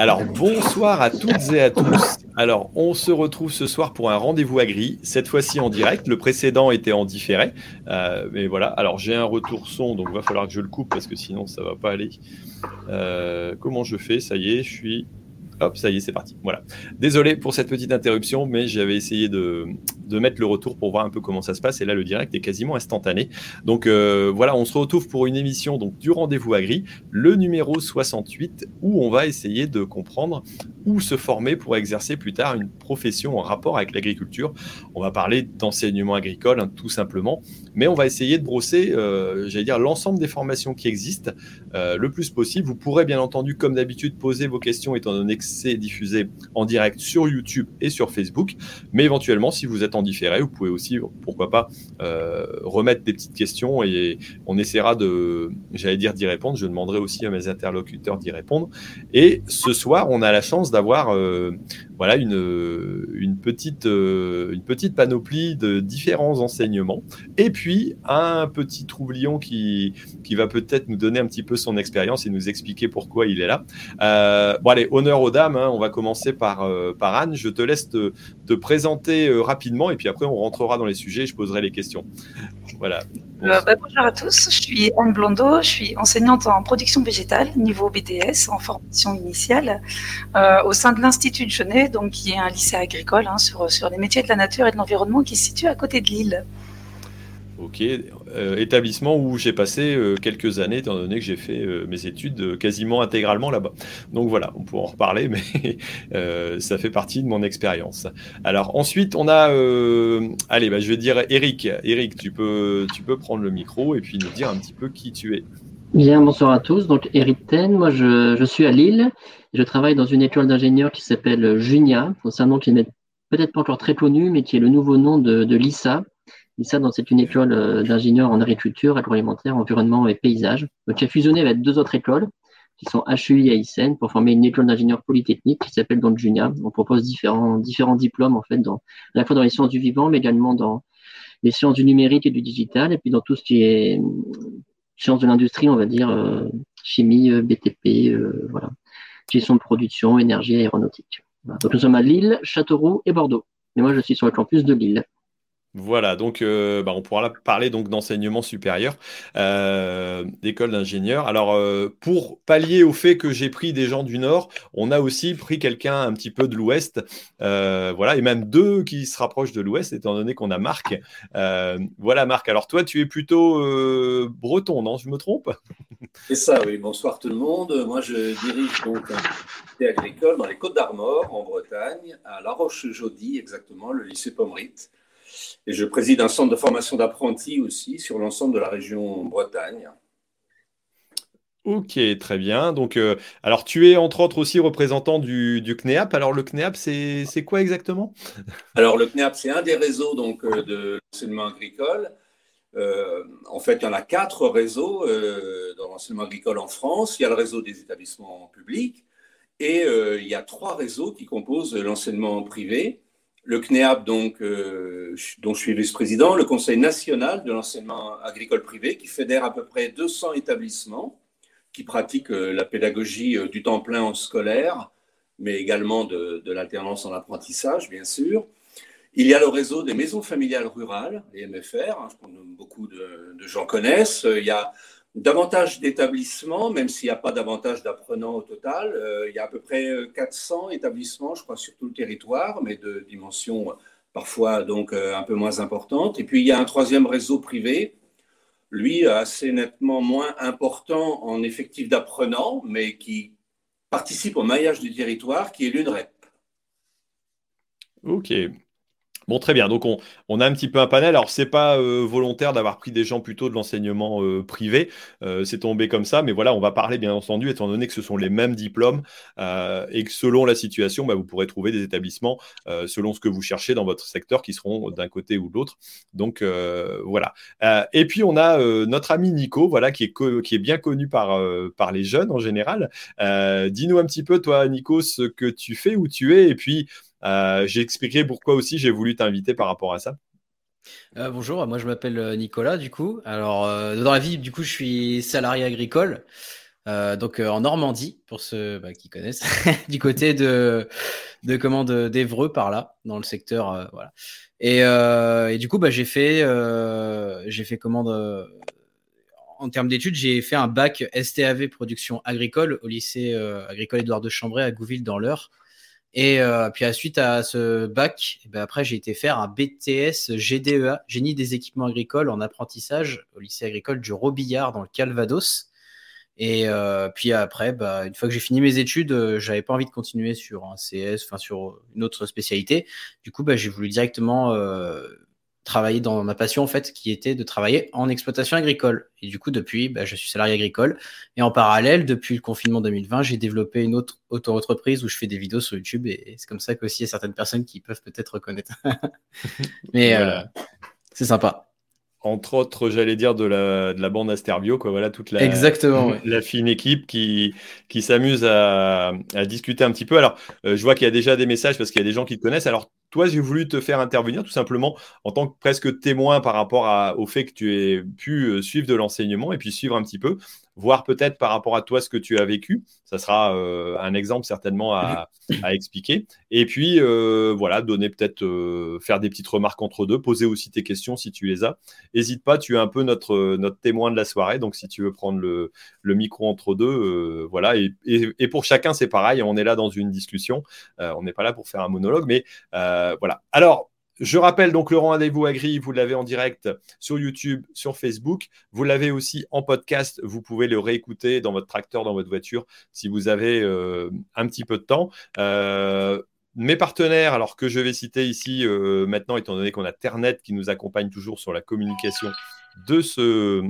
Alors, bonsoir à toutes et à tous. Alors, on se retrouve ce soir pour un rendez-vous agri, cette fois-ci en direct. Le précédent était en différé. Euh, mais voilà, alors j'ai un retour son, donc il va falloir que je le coupe parce que sinon ça va pas aller. Euh, comment je fais? Ça y est, je suis Hop, ça y est, c'est parti. Voilà. Désolé pour cette petite interruption, mais j'avais essayé de, mettre le retour pour voir un peu comment ça se passe. Et là, le direct est quasiment instantané. Donc euh, voilà, on se retrouve pour une émission donc, du rendez-vous agri, le numéro 68, où on va essayer de comprendre où se former pour exercer plus tard une profession en rapport avec l'agriculture. On va parler d'enseignement agricole, hein, tout simplement, mais on va essayer de brosser, euh, j'allais dire, l'ensemble des formations qui existent euh, le plus possible. Vous pourrez bien entendu, comme d'habitude, poser vos questions étant donné que c'est diffusé en direct sur YouTube et sur Facebook. Mais éventuellement, si vous êtes en différé, vous pouvez aussi, pourquoi pas, euh, remettre des petites questions et on essaiera de, j'allais dire, d'y répondre. Je demanderai aussi à mes interlocuteurs d'y répondre. Et ce soir, on a la chance d'avoir euh, voilà une, une, petite, euh, une petite panoplie de différents enseignements. Et puis, un petit troublion qui, qui va peut-être nous donner un petit peu son expérience et nous expliquer pourquoi il est là. bon, allez, honneur aux dames Hein. On va commencer par, euh, par Anne. Je te laisse te, présenter euh, rapidement et puis après on rentrera dans les sujets et je poserai les questions. Voilà. Euh, bah, bonjour à tous, je suis Anne Blondeau, je suis enseignante en production végétale, niveau BTS, en formation initiale, au sein de l'Institut de Genet, donc, qui est un lycée agricole hein, sur, sur les métiers de la nature et de l'environnement qui se situe à côté de Lille. Ok, euh, établissement où j'ai passé euh, quelques années, étant donné que j'ai fait euh, mes études quasiment intégralement là-bas. Donc voilà, on pourra en reparler, mais ça fait partie de mon expérience. Alors ensuite, on a, allez, bah, je vais dire Eric. Eric, tu peux, tu peux prendre le micro et puis nous dire un petit peu qui tu es. Bien, bonsoir à tous. Donc Eric Ten, moi je, suis à Lille. Je travaille dans une école d'ingénieurs qui s'appelle Junia. C'est un nom qui n'est peut-être pas encore très connu, mais qui est le nouveau nom de, de l'ISA, ça, c'est une école euh, d'ingénieurs en agriculture, agroalimentaire, environnement et paysage. Donc, qui a fusionné avec deux autres écoles qui sont HUI et ICN pour former une école d'ingénieurs polytechnique qui s'appelle donc Junia. On propose différents, différents diplômes, en fait, à la fois dans les sciences du vivant, mais également dans les sciences du numérique et du digital, et puis dans tout ce qui est euh, sciences de l'industrie, on va dire, euh, chimie, BTP, voilà, gestion de production, énergie, aéronautique. Donc, nous sommes à Lille, Châteauroux et Bordeaux. Et moi, je suis sur le campus de Lille. Voilà, donc euh, bah, on pourra parler donc d'enseignement supérieur, euh, d'école d'ingénieur. Alors euh, pour pallier au fait que j'ai pris des gens du Nord, on a aussi pris quelqu'un un petit peu de l'Ouest, voilà, et même deux qui se rapprochent de l'Ouest, étant donné qu'on a Marc. voilà Marc. Alors toi, tu es plutôt breton, non? Je me trompe? C'est ça, oui. Bonsoir tout le monde. Moi, je dirige donc un lycée agricole dans les Côtes d'Armor, en Bretagne, à La Roche-Jaudy, exactement, le lycée Pommerit. Et je préside un centre de formation d'apprentis aussi sur l'ensemble de la région Bretagne. Ok, très bien. Donc, euh, alors tu es entre autres aussi représentant du, CNEAP. Alors le CNEAP, c'est quoi exactement? Alors le CNEAP, c'est un des réseaux donc euh, de l'enseignement agricole. Euh, en fait, il y en a quatre réseaux dans l'enseignement agricole en France. Il y a le réseau des établissements publics et il y a trois réseaux qui composent l'enseignement privé le CNEAP, donc, euh, dont je suis vice-président, le Conseil national de l'enseignement agricole privé, qui fédère à peu près 200 établissements qui pratiquent euh, la pédagogie euh, du temps plein en scolaire, mais également de, l'alternance en apprentissage, bien sûr. Il y a le réseau des maisons familiales rurales, les MFR, hein, que beaucoup de, de, gens connaissent. Il y a davantage d'établissements, même s'il n'y a pas davantage d'apprenants au total. Euh, il y a à peu près 400 euh, établissements, je crois, sur tout le territoire, mais de dimension parfois donc euh, un peu moins importante. Et puis il y a un troisième réseau privé, lui assez nettement moins important en effectif d'apprenants, mais qui participe au maillage du territoire, qui est l'UNREP. Ok, Bon, très bien. Donc, on, a un petit peu un panel. Alors, c'est pas euh, volontaire d'avoir pris des gens plutôt de l'enseignement euh, privé. Euh, c'est tombé comme ça. Mais voilà, on va parler, bien entendu, étant donné que ce sont les mêmes diplômes et que selon la situation, bah, vous pourrez trouver des établissements selon ce que vous cherchez dans votre secteur qui seront d'un côté ou de l'autre. Donc, voilà. et puis, on a notre ami Nico, voilà, qui est, bien connu par, par les jeunes en général. Dis-nous un petit peu, toi, Nico, ce que tu fais, où tu es, et puis j'ai expliqué pourquoi aussi j'ai voulu t'inviter par rapport à ça. Euh, bonjour, moi je m'appelle euh, Nicolas du coup. Alors dans la vie du coup je suis salarié agricole. donc en Normandie, pour ceux bah, qui connaissent, du côté de, de d'Evreux par là, dans le secteur. voilà. Et, du coup, bah, j'ai fait, j'ai fait commande en termes d'études, j'ai fait un bac STAV production agricole au lycée agricole Édouard de Chambray à Gouville dans l'Eure. Et euh, puis à suite à ce bac, eh ben après j'ai été faire un BTS GDEA, génie des équipements agricoles en apprentissage au lycée agricole du Robillard dans le Calvados. Et euh, puis après, bah, une fois que j'ai fini mes études, euh, j'avais pas envie de continuer sur un CS, enfin sur une autre spécialité. Du coup, bah, j'ai voulu directement euh, travailler dans ma passion en fait, qui était de travailler en exploitation agricole. Et du coup, depuis, bah, je suis salarié agricole. Et en parallèle, depuis le confinement 2020, j'ai développé une autre auto-entreprise où je fais des vidéos sur YouTube. Et c'est comme ça qu'aussi il y a certaines personnes qui peuvent peut-être reconnaître. Mais euh, c'est sympa entre autres, j'allais dire, de la, de la bande Asterbio, quoi. Voilà, toute la, Exactement, la fine équipe qui, qui s'amuse à, à, discuter un petit peu. Alors, euh, je vois qu'il y a déjà des messages parce qu'il y a des gens qui te connaissent. Alors, toi, j'ai voulu te faire intervenir tout simplement en tant que presque témoin par rapport à, au fait que tu aies pu euh, suivre de l'enseignement et puis suivre un petit peu voir peut-être par rapport à toi ce que tu as vécu. Ça sera euh, un exemple certainement à, expliquer. Et puis, euh, voilà, donner peut-être, euh, faire des petites remarques entre deux, poser aussi tes questions si tu les as. N'hésite pas, tu es un peu notre, notre témoin de la soirée. Donc, si tu veux prendre le, micro entre deux, voilà. Et, et, pour chacun, c'est pareil. On est là dans une discussion. on n'est pas là pour faire un monologue, mais voilà. Alors, je rappelle donc le rendez-vous agri, vous l'avez en direct sur YouTube, sur Facebook. Vous l'avez aussi en podcast. Vous pouvez le réécouter dans votre tracteur, dans votre voiture, si vous avez euh, un petit peu de temps. Euh, mes partenaires, alors que je vais citer ici euh, maintenant, étant donné qu'on a Ternet qui nous accompagne toujours sur la communication de ce,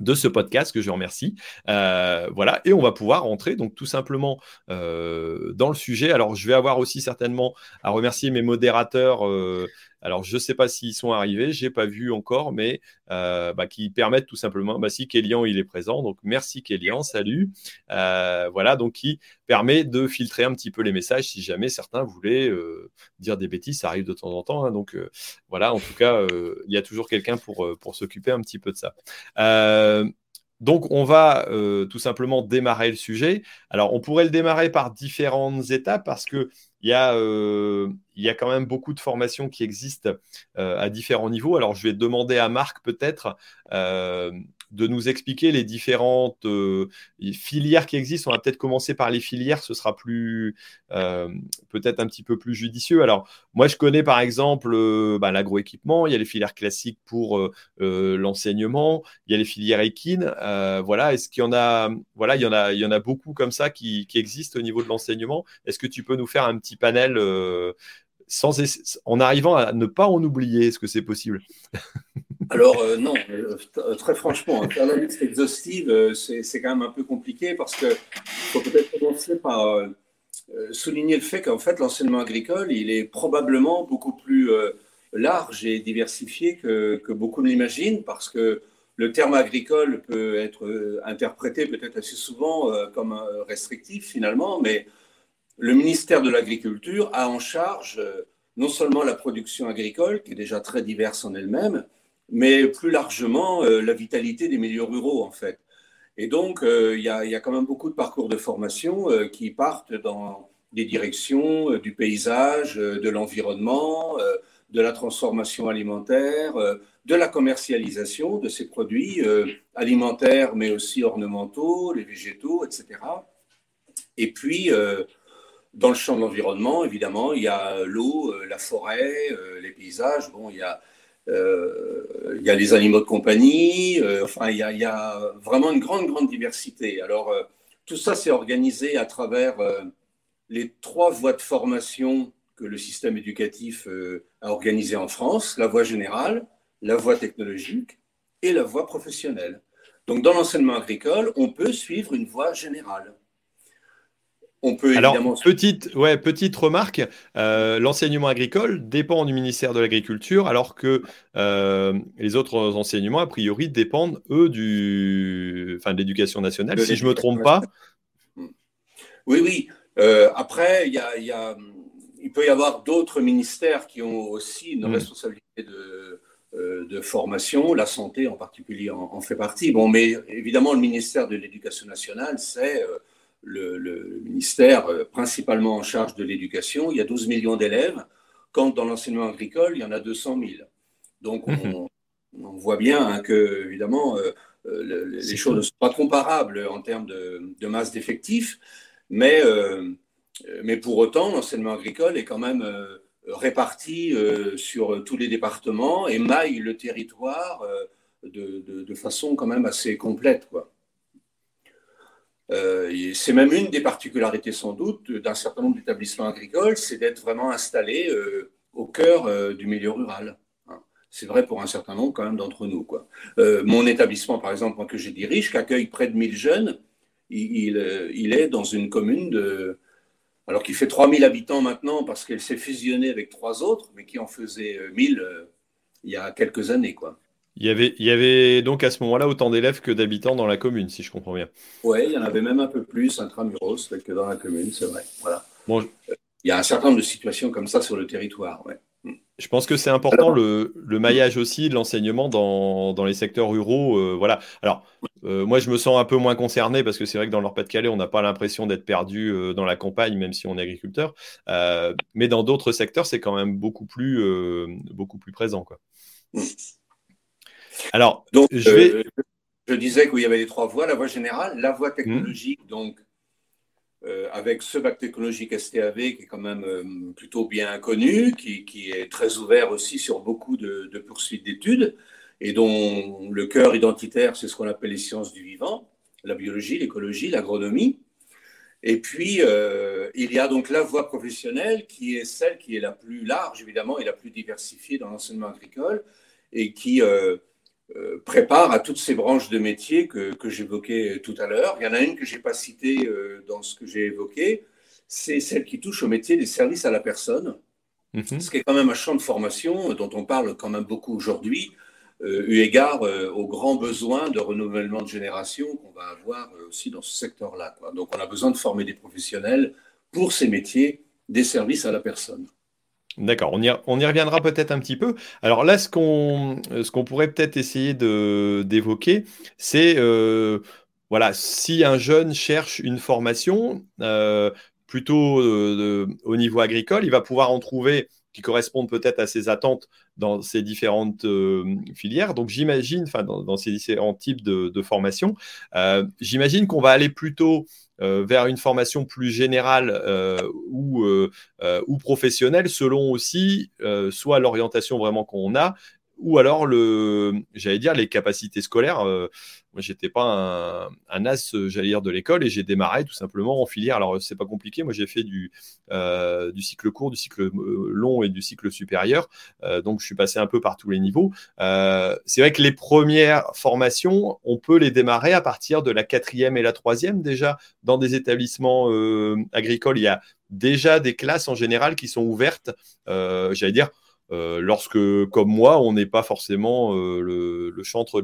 de ce podcast que je remercie. Euh, voilà, et on va pouvoir rentrer donc tout simplement euh, dans le sujet. Alors, je vais avoir aussi certainement à remercier mes modérateurs euh, alors, je ne sais pas s'ils sont arrivés, je n'ai pas vu encore, mais euh, bah, qui permettent tout simplement, bah, si Kélian il est présent, donc merci Kélian, salut. Euh, voilà, donc qui permet de filtrer un petit peu les messages si jamais certains voulaient euh, dire des bêtises, ça arrive de temps en temps. Hein, donc voilà, en tout cas, il y a toujours quelqu'un pour, pour s'occuper un petit peu de ça. Donc, on va tout simplement démarrer le sujet. Alors, on pourrait le démarrer par différentes étapes parce que il y, a, euh, il y a quand même beaucoup de formations qui existent euh, à différents niveaux. Alors, je vais demander à Marc peut-être euh, de nous expliquer les différentes euh, filières qui existent. On va peut-être commencer par les filières, ce sera plus euh, peut-être un petit peu plus judicieux. Alors, moi, je connais par exemple euh, bah, l'agroéquipement, il y a les filières classiques pour l'enseignement, il y a les filières équines. voilà, est-ce qu'il y en a Voilà, il y en a, il y en a beaucoup comme ça qui, existent au niveau de l'enseignement. Est-ce que tu peux nous faire un petit panel sans, en arrivant à ne pas en oublier Est-ce que c'est possible? Alors euh, non, euh, euh, très franchement, faire la liste exhaustive, c'est quand même un peu compliqué parce que faut peut-être commencer par souligner le fait qu'en fait l'enseignement agricole, il est probablement beaucoup plus large et diversifié que, que beaucoup ne l'imaginent parce que le terme agricole peut être interprété peut-être assez souvent comme restrictif finalement, mais le ministère de l'Agriculture a en charge non seulement la production agricole, qui est déjà très diverse en elle-même, mais plus largement euh, la vitalité des milieux ruraux, en fait. Et donc, euh, il y, a, quand même beaucoup de parcours de formation euh, qui partent dans des directions du paysage, de l'environnement, de la transformation alimentaire, de la commercialisation de ces produits alimentaires, mais aussi ornementaux, les végétaux, etc. Et puis, dans le champ de l'environnement, évidemment, il y a l'eau, la forêt, les paysages. Bon, il y a il y a les animaux de compagnie, euh, enfin, il y, a, vraiment une grande, grande diversité. Alors, euh, tout ça, c'est organisé à travers les trois voies de formation que le système éducatif a organisées en France, la voie générale, la voie technologique et la voie professionnelle. Donc, dans l'enseignement agricole, on peut suivre une voie générale. On peut Alors, petite, ouais, petite remarque, euh, l'enseignement agricole dépend du ministère de l'Agriculture, alors que euh, les autres enseignements, a priori, dépendent, eux, du, enfin, de l'éducation nationale, si je ne me trompe pas. Oui, oui. Euh, après, il y a, il peut y avoir d'autres ministères qui ont aussi une hmm. responsabilité de, de, formation, la santé en particulier en, fait partie. Bon, mais évidemment, le ministère de l'Éducation nationale, c'est le, ministère principalement en charge de l'éducation. Il y a 12 millions d'élèves, quand dans l'enseignement agricole, il y en a 200 000. Donc, on, mhm. voit bien hein, que, évidemment, les choses ne sont pas comparables en termes de, masse d'effectifs, mais, mais pour autant, l'enseignement agricole est quand même répartis euh, sur tous les départements et maillent le territoire euh, de, façon quand même assez complète. Quoi. Euh, c'est même une des particularités sans doute d'un certain nombre d'établissements agricoles, c'est d'être vraiment installé au cœur du milieu rural. Hein. C'est vrai pour un certain nombre quand même d'entre nous. Quoi. mon établissement, par exemple, que je dirige, qui accueille près de 1000 jeunes, il, il est dans une commune de, alors qu'il fait 3000 habitants maintenant parce qu'elle s'est fusionnée avec trois autres, mais qui en faisait 1000 euh, euh, il y a quelques années. Quoi. Il y, avait, il y avait donc à ce moment-là autant d'élèves que d'habitants dans la commune, si je comprends bien. Oui, il y en avait même un peu plus intramuros que dans la commune, c'est vrai. Voilà. Bon, il y a un certain nombre de situations comme ça sur le territoire. Ouais. Je pense que c'est important le, maillage aussi de l'enseignement dans, les secteurs ruraux. Euh, voilà. Alors, euh, moi, je me sens un peu moins concerné parce que c'est vrai que dans le Nord-Pas-de-Calais, on n'a pas l'impression d'être perdu euh, dans la campagne, même si on est agriculteur. mais dans d'autres secteurs, c'est quand même beaucoup plus, beaucoup plus présent. Quoi. Alors, donc, je, vais... je disais qu'il y avait les trois voies la voie générale, la voie technologique, donc euh, avec ce bac technologique STAV qui est quand même euh, plutôt bien connu, qui, est très ouvert aussi sur beaucoup de, poursuites d'études et dont le cœur identitaire, c'est ce qu'on appelle les sciences du vivant, la biologie, l'écologie, l'agronomie. Et puis, euh, il y a donc la voie professionnelle qui est celle qui est la plus large, évidemment, et la plus diversifiée dans l'enseignement agricole et qui euh, prépare à toutes ces branches de métiers que, que j'évoquais tout à l'heure. Il y en a une que je n'ai pas citée euh, dans ce que j'ai évoqué, c'est celle qui touche au métier des services à la personne, mhm. ce qui est quand même un champ de formation dont on parle quand même beaucoup aujourd'hui, euh, eu égard aux grands besoins de renouvellement de génération qu'on va avoir aussi dans ce secteur-là. Donc on a besoin de former des professionnels pour ces métiers des services à la personne. D'accord, on y, reviendra peut-être un petit peu. Alors là, ce qu'on pourrait peut-être essayer d'évoquer, c'est euh, voilà, si un jeune cherche une formation, euh, plutôt euh, au niveau agricole, il va pouvoir en trouver qui correspondent peut-être à ses attentes dans ces différentes filières. Donc j'imagine, enfin dans, ces différents types de, de formation, j'imagine qu'on va aller plutôt euh, vers une formation plus générale euh, ou, euh, ou professionnelle, selon aussi soit l'orientation vraiment qu'on a, ou alors le, j'allais dire les capacités scolaires. Moi, j'étais pas un, as, euh, j'allais dire, de l'école et j'ai démarré tout simplement en filière. Alors, c'est pas compliqué. Moi, j'ai fait du, euh, du cycle court, du cycle euh, long et du cycle supérieur. donc, je suis passé un peu par tous les niveaux. c'est vrai que les premières formations, on peut les démarrer à partir de la quatrième et la troisième déjà dans des établissements agricoles. Il y a déjà des classes en général qui sont ouvertes. j'allais dire euh, lorsque, comme moi, on n'est pas forcément euh, le, chantre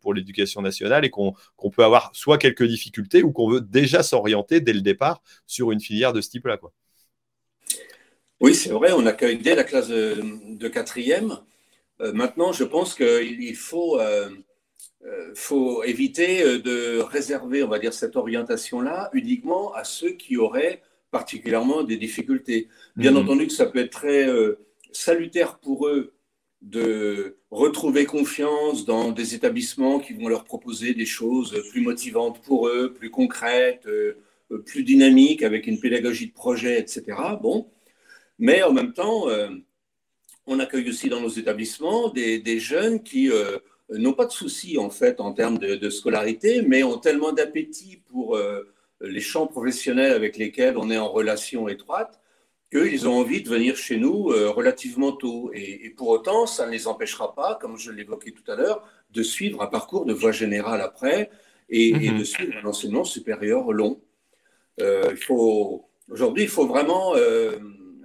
pour l'éducation nationale et qu'on peut avoir soit quelques difficultés ou qu'on veut déjà s'orienter dès le départ sur une filière de ce type-là. Oui, c'est vrai, on accueille dès la classe de, quatrième. Euh, maintenant, je pense qu'il faut, faut éviter de réserver, on va dire, cette orientation-là uniquement à ceux qui auraient particulièrement des difficultés. Bien mhm. entendu que ça peut être très salutaire pour eux de retrouver confiance dans des établissements qui vont leur proposer des choses plus motivantes pour eux, plus concrètes, euh, plus dynamiques, avec une pédagogie de projet, etc. Bon, mais en même temps, euh, on accueille aussi dans nos établissements des, jeunes qui euh, n'ont pas de soucis en fait en termes de, scolarité, mais ont tellement d'appétit pour les champs professionnels avec lesquels on est en relation étroite qu'ils ont envie de venir chez nous euh, relativement tôt. Et, pour autant, ça ne les empêchera pas, comme je l'évoquais tout à l'heure, de suivre un parcours de voie générale après et, mhm. de suivre un enseignement supérieur long. Euh, aujourd'hui, il faut vraiment euh,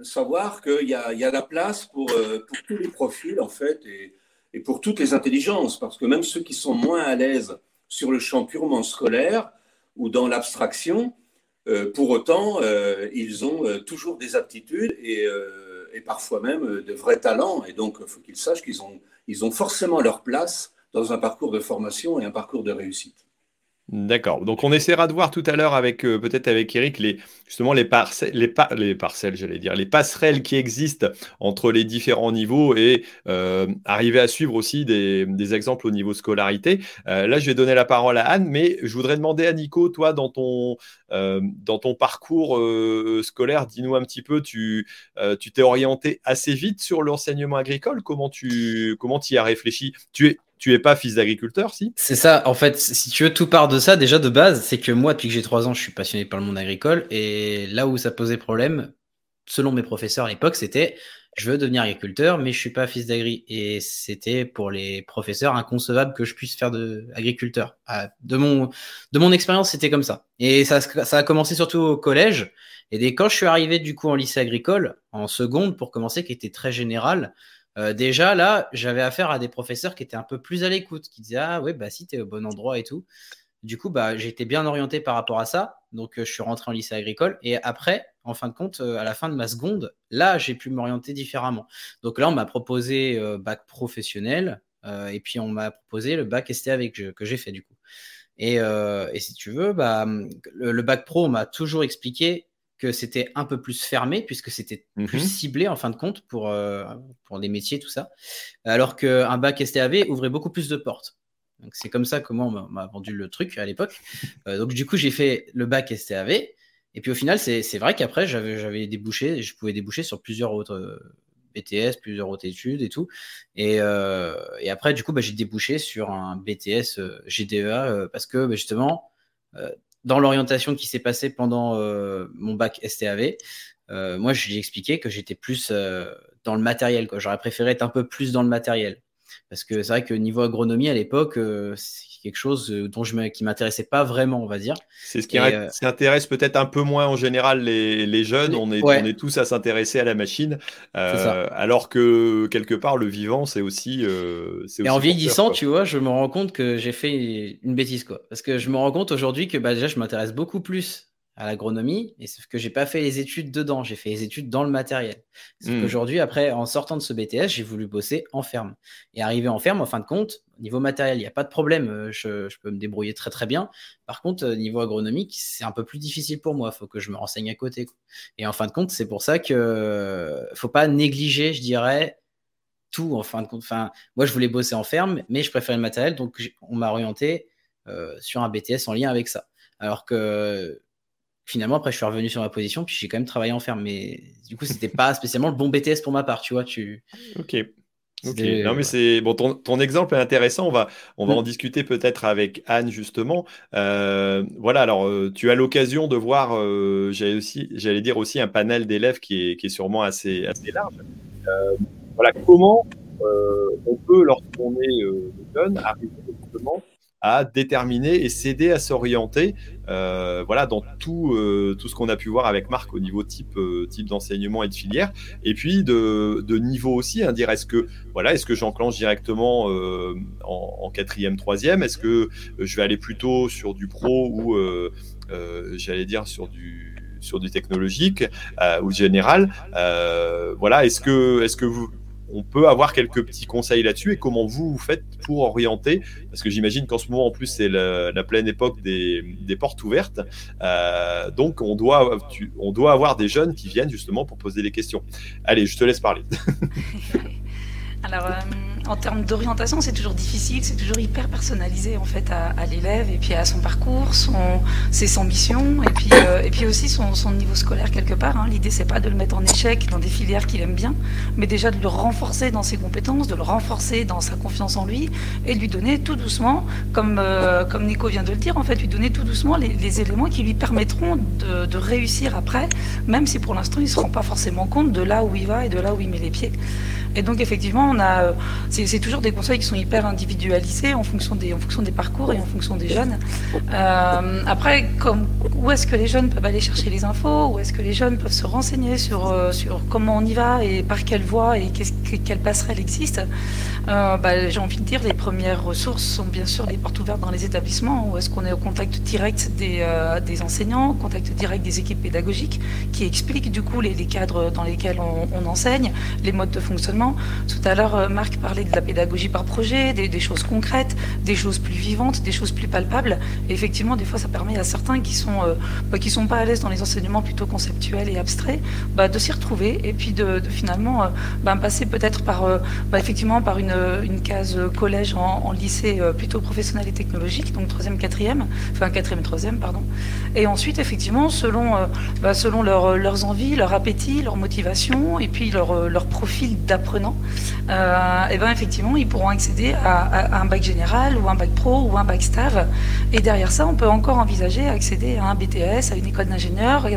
savoir qu'il y, a, de la place pour, pour, tous les profils, en fait, et, et, pour toutes les intelligences, parce que même ceux qui sont moins à l'aise sur le champ purement scolaire ou dans l'abstraction, euh, pour autant, euh, ils ont euh, toujours des aptitudes et, et parfois même de vrais talents. Et donc, il faut qu'ils sachent qu'ils ont, ils ont forcément leur place dans un parcours de formation et un parcours de réussite. D'accord. Donc on essaiera de voir tout à l'heure avec euh, peut-être avec Eric les justement les parcelles, les, les parcelles, j'allais dire, les passerelles qui existent entre les différents niveaux et euh, arriver à suivre aussi des, exemples au niveau scolarité. Euh, là, je vais donner la parole à Anne, mais je voudrais demander à Nico, toi, dans ton dans ton parcours scolaire, dis-nous un petit peu, tu t'es orienté assez vite sur l'enseignement agricole? Comment tu comment y as réfléchi? Tu es pas fils d'agriculteur, si? C'est ça, en fait, si tu veux, tout part de ça. Déjà, de base, c'est que moi, depuis que j'ai trois ans, je suis passionné par le monde agricole. Et là où ça posait problème, selon mes professeurs à l'époque, c'était je veux devenir agriculteur, mais je suis pas fils d'agri. Et c'était pour les professeurs inconcevable que je puisse faire de agriculteur. Ah, de mon, de mon expérience, c'était comme ça. Et ça, ça a commencé surtout au collège. Et dès quand je suis arrivé du coup en lycée agricole, en seconde pour commencer, qui était très général, euh, déjà, là, j'avais affaire à des professeurs qui étaient un peu plus à l'écoute, qui disaient Ah, ouais, bah si, t'es au bon endroit et tout. Du coup, bah, été bien orienté par rapport à ça. Donc, euh, je suis rentré en lycée agricole. Et après, en fin de compte, euh, à la fin de ma seconde, là, j'ai pu m'orienter différemment. Donc là, on m'a proposé bac professionnel. et puis, on m'a proposé le bac STAV que, que j'ai fait, du coup. Et, et, si tu veux, bah, le bac pro, m'a toujours expliqué que c'était un peu plus fermé puisque c'était plus mhm. ciblé en fin de compte pour, euh, pour les métiers, tout ça. Alors qu'un bac STAV ouvrait beaucoup plus de portes. Donc c'est comme ça que moi on m'a vendu le truc à l'époque. Euh, donc du coup j'ai fait le bac STAV et puis au final c'est vrai qu'après j'avais débouché, je pouvais déboucher sur plusieurs autres euh, BTS, plusieurs autres études et tout. Et, et après du coup bah, j'ai débouché sur un BTS GDEA parce que bah, justement dans l'orientation qui s'est passée pendant euh, mon bac STAV, euh, moi, je lui ai expliqué que j'étais plus euh, dans le matériel. J'aurais préféré être un peu plus dans le matériel. Parce que c'est vrai que niveau agronomie, à l'époque, quelque chose dont je qui m'intéressait pas vraiment, on va dire. C'est ce qui intéresse peut-être un peu moins en général les, jeunes. On est, on est tous à s'intéresser à la machine. alors que quelque part, le vivant, c'est aussi. et en vieillissant, tu vois, je me rends compte que j'ai fait une bêtise. quoi. Parce que je me rends compte aujourd'hui que bah, déjà, je m'intéresse beaucoup plus à l'agronomie, et sauf que j'ai pas fait les études dedans, j'ai fait les études dans le matériel. Mmh. Aujourd'hui, après, en sortant de ce BTS, j'ai voulu bosser en ferme. Et arriver en ferme, en fin de compte, niveau matériel, il n'y a pas de problème, euh, je, je, peux me débrouiller très très bien. Par contre, euh, niveau agronomique, c'est un peu plus difficile pour moi, il faut que je me renseigne à côté. Et en fin de compte, c'est pour ça que euh, faut pas négliger, je dirais, tout en fin de compte. Enfin, moi, je voulais bosser en ferme, mais je préférais le matériel, donc on m'a orienté sur un BTS en lien avec ça. Alors que finalement, après, je suis revenu sur ma position, puis j'ai quand même travaillé en ferme. Mais du coup, c'était pas spécialement le bon BTS pour ma part, tu vois. Tu... Ok. Ok, non mais c'est bon. Ton, exemple est intéressant. On va on va mm. en discuter peut-être avec Anne justement. Euh, voilà. Alors euh, tu as l'occasion de voir. Euh, j'allais aussi j'allais dire aussi un panel d'élèves qui est, qui est sûrement assez assez large. voilà comment on peut lorsqu'on est jeune arriver justement à déterminer et s'aider à s'orienter euh, voilà, dans tout, euh, tout ce qu'on a pu voir avec Marc au niveau type, euh, type d'enseignement et de filière. Et puis de, de niveau aussi, hein, dire est-ce que, voilà, est-ce que j'enclenche directement en, quatrième, troisième? Est-ce que je vais aller plutôt sur du pro ou j'allais dire sur du sur du technologique ou général? voilà, est-ce que, est-ce que vous, on peut avoir quelques petits conseils là-dessus et comment vous, vous faites pour orienter Parce que j'imagine qu'en ce moment, en plus, c'est la, pleine époque des, portes ouvertes. Euh, donc, on doit, on doit avoir des jeunes qui viennent justement pour poser des questions. Allez, je te laisse parler. Alors, euh, en termes d'orientation, c'est toujours difficile, c'est toujours hyper personnalisé en fait à, l'élève et puis à son parcours, son, ses ambitions et puis, euh, et puis aussi son, niveau scolaire quelque part. Hein. L'idée, c'est pas de le mettre en échec dans des filières qu'il aime bien, mais déjà de le renforcer dans ses compétences, de le renforcer dans sa confiance en lui et de lui donner tout doucement, comme, euh, comme Nico vient de le dire, en fait, lui donner tout doucement les, les éléments qui lui permettront de, de, réussir après, même si pour l'instant il ne se rend pas forcément compte de là où il va et de là où il met les pieds. Et donc effectivement, on a, c'est toujours des conseils qui sont hyper individualisés en fonction des, en fonction des parcours et en fonction des jeunes. Euh, après, où est-ce que les jeunes peuvent aller chercher les infos? Où est-ce que les jeunes peuvent se renseigner sur, euh, sur comment on y va et par quelle voie et quelle passerelle existe? Euh, bah, J'ai envie de dire, les premières ressources sont bien sûr les portes ouvertes dans les établissements où est-ce qu'on est au contact direct des, des enseignants, au contact direct des équipes pédagogiques qui expliquent du coup les, les cadres dans lesquels on, on, enseigne, les modes de fonctionnement? Tout à l'heure, Marc parlait de la pédagogie par projet, des, choses concrètes, des choses plus vivantes, des choses plus palpables. Et effectivement, des fois, ça permet à certains qui sont euh, bah, sont pas à l'aise dans les enseignements plutôt conceptuels et abstraits, bah, de s'y retrouver et puis de, finalement euh, bah, passer peut-être par euh, effectivement par une, case collège en, lycée plutôt professionnel et technologique, donc troisième, quatrième, enfin quatrième troisième, pardon. Et ensuite, effectivement, selon selon leur, leurs envies, leur appétit, leur motivation et puis leur, leur profil d'apprenant, et ben effectivement, ils pourront accéder à, un bac général ou un bac pro ou un bac stav. Et derrière ça, on peut encore envisager accéder à un BTS, à une école d'ingénieur,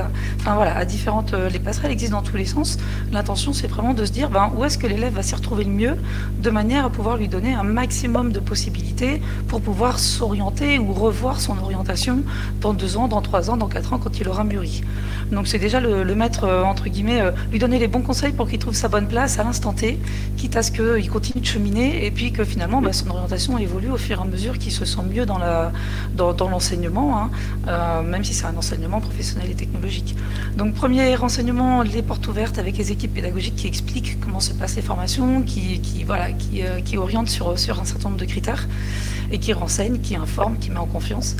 enfin voilà, à différentes. Les passerelles existent dans tous les sens. L'intention, c'est vraiment de se dire, ben, où est-ce que l'élève va s'y retrouver le mieux, de manière à pouvoir lui donner un maximum de possibilités pour pouvoir s'orienter ou revoir son orientation dans deux ans, dans trois ans, dans quatre ans, quand il aura mûri. Donc c'est déjà le, le mettre entre guillemets, lui donner les bons conseils pour qu'il trouve sa bonne place à l'instant T, quitte à qu'il continue de cheminer et puis que finalement ben, son orientation évolue au fur et à mesure qu'il se sent mieux dans l'enseignement, hein, euh, même si c'est un enseignement professionnel et technologique. Donc premier renseignement, les portes ouvertes avec les équipes pédagogiques qui expliquent comment se passent les formations, qui, voilà, qui, euh, orientent sur un certain nombre de critères et qui renseigne, qui informe, qui met en confiance.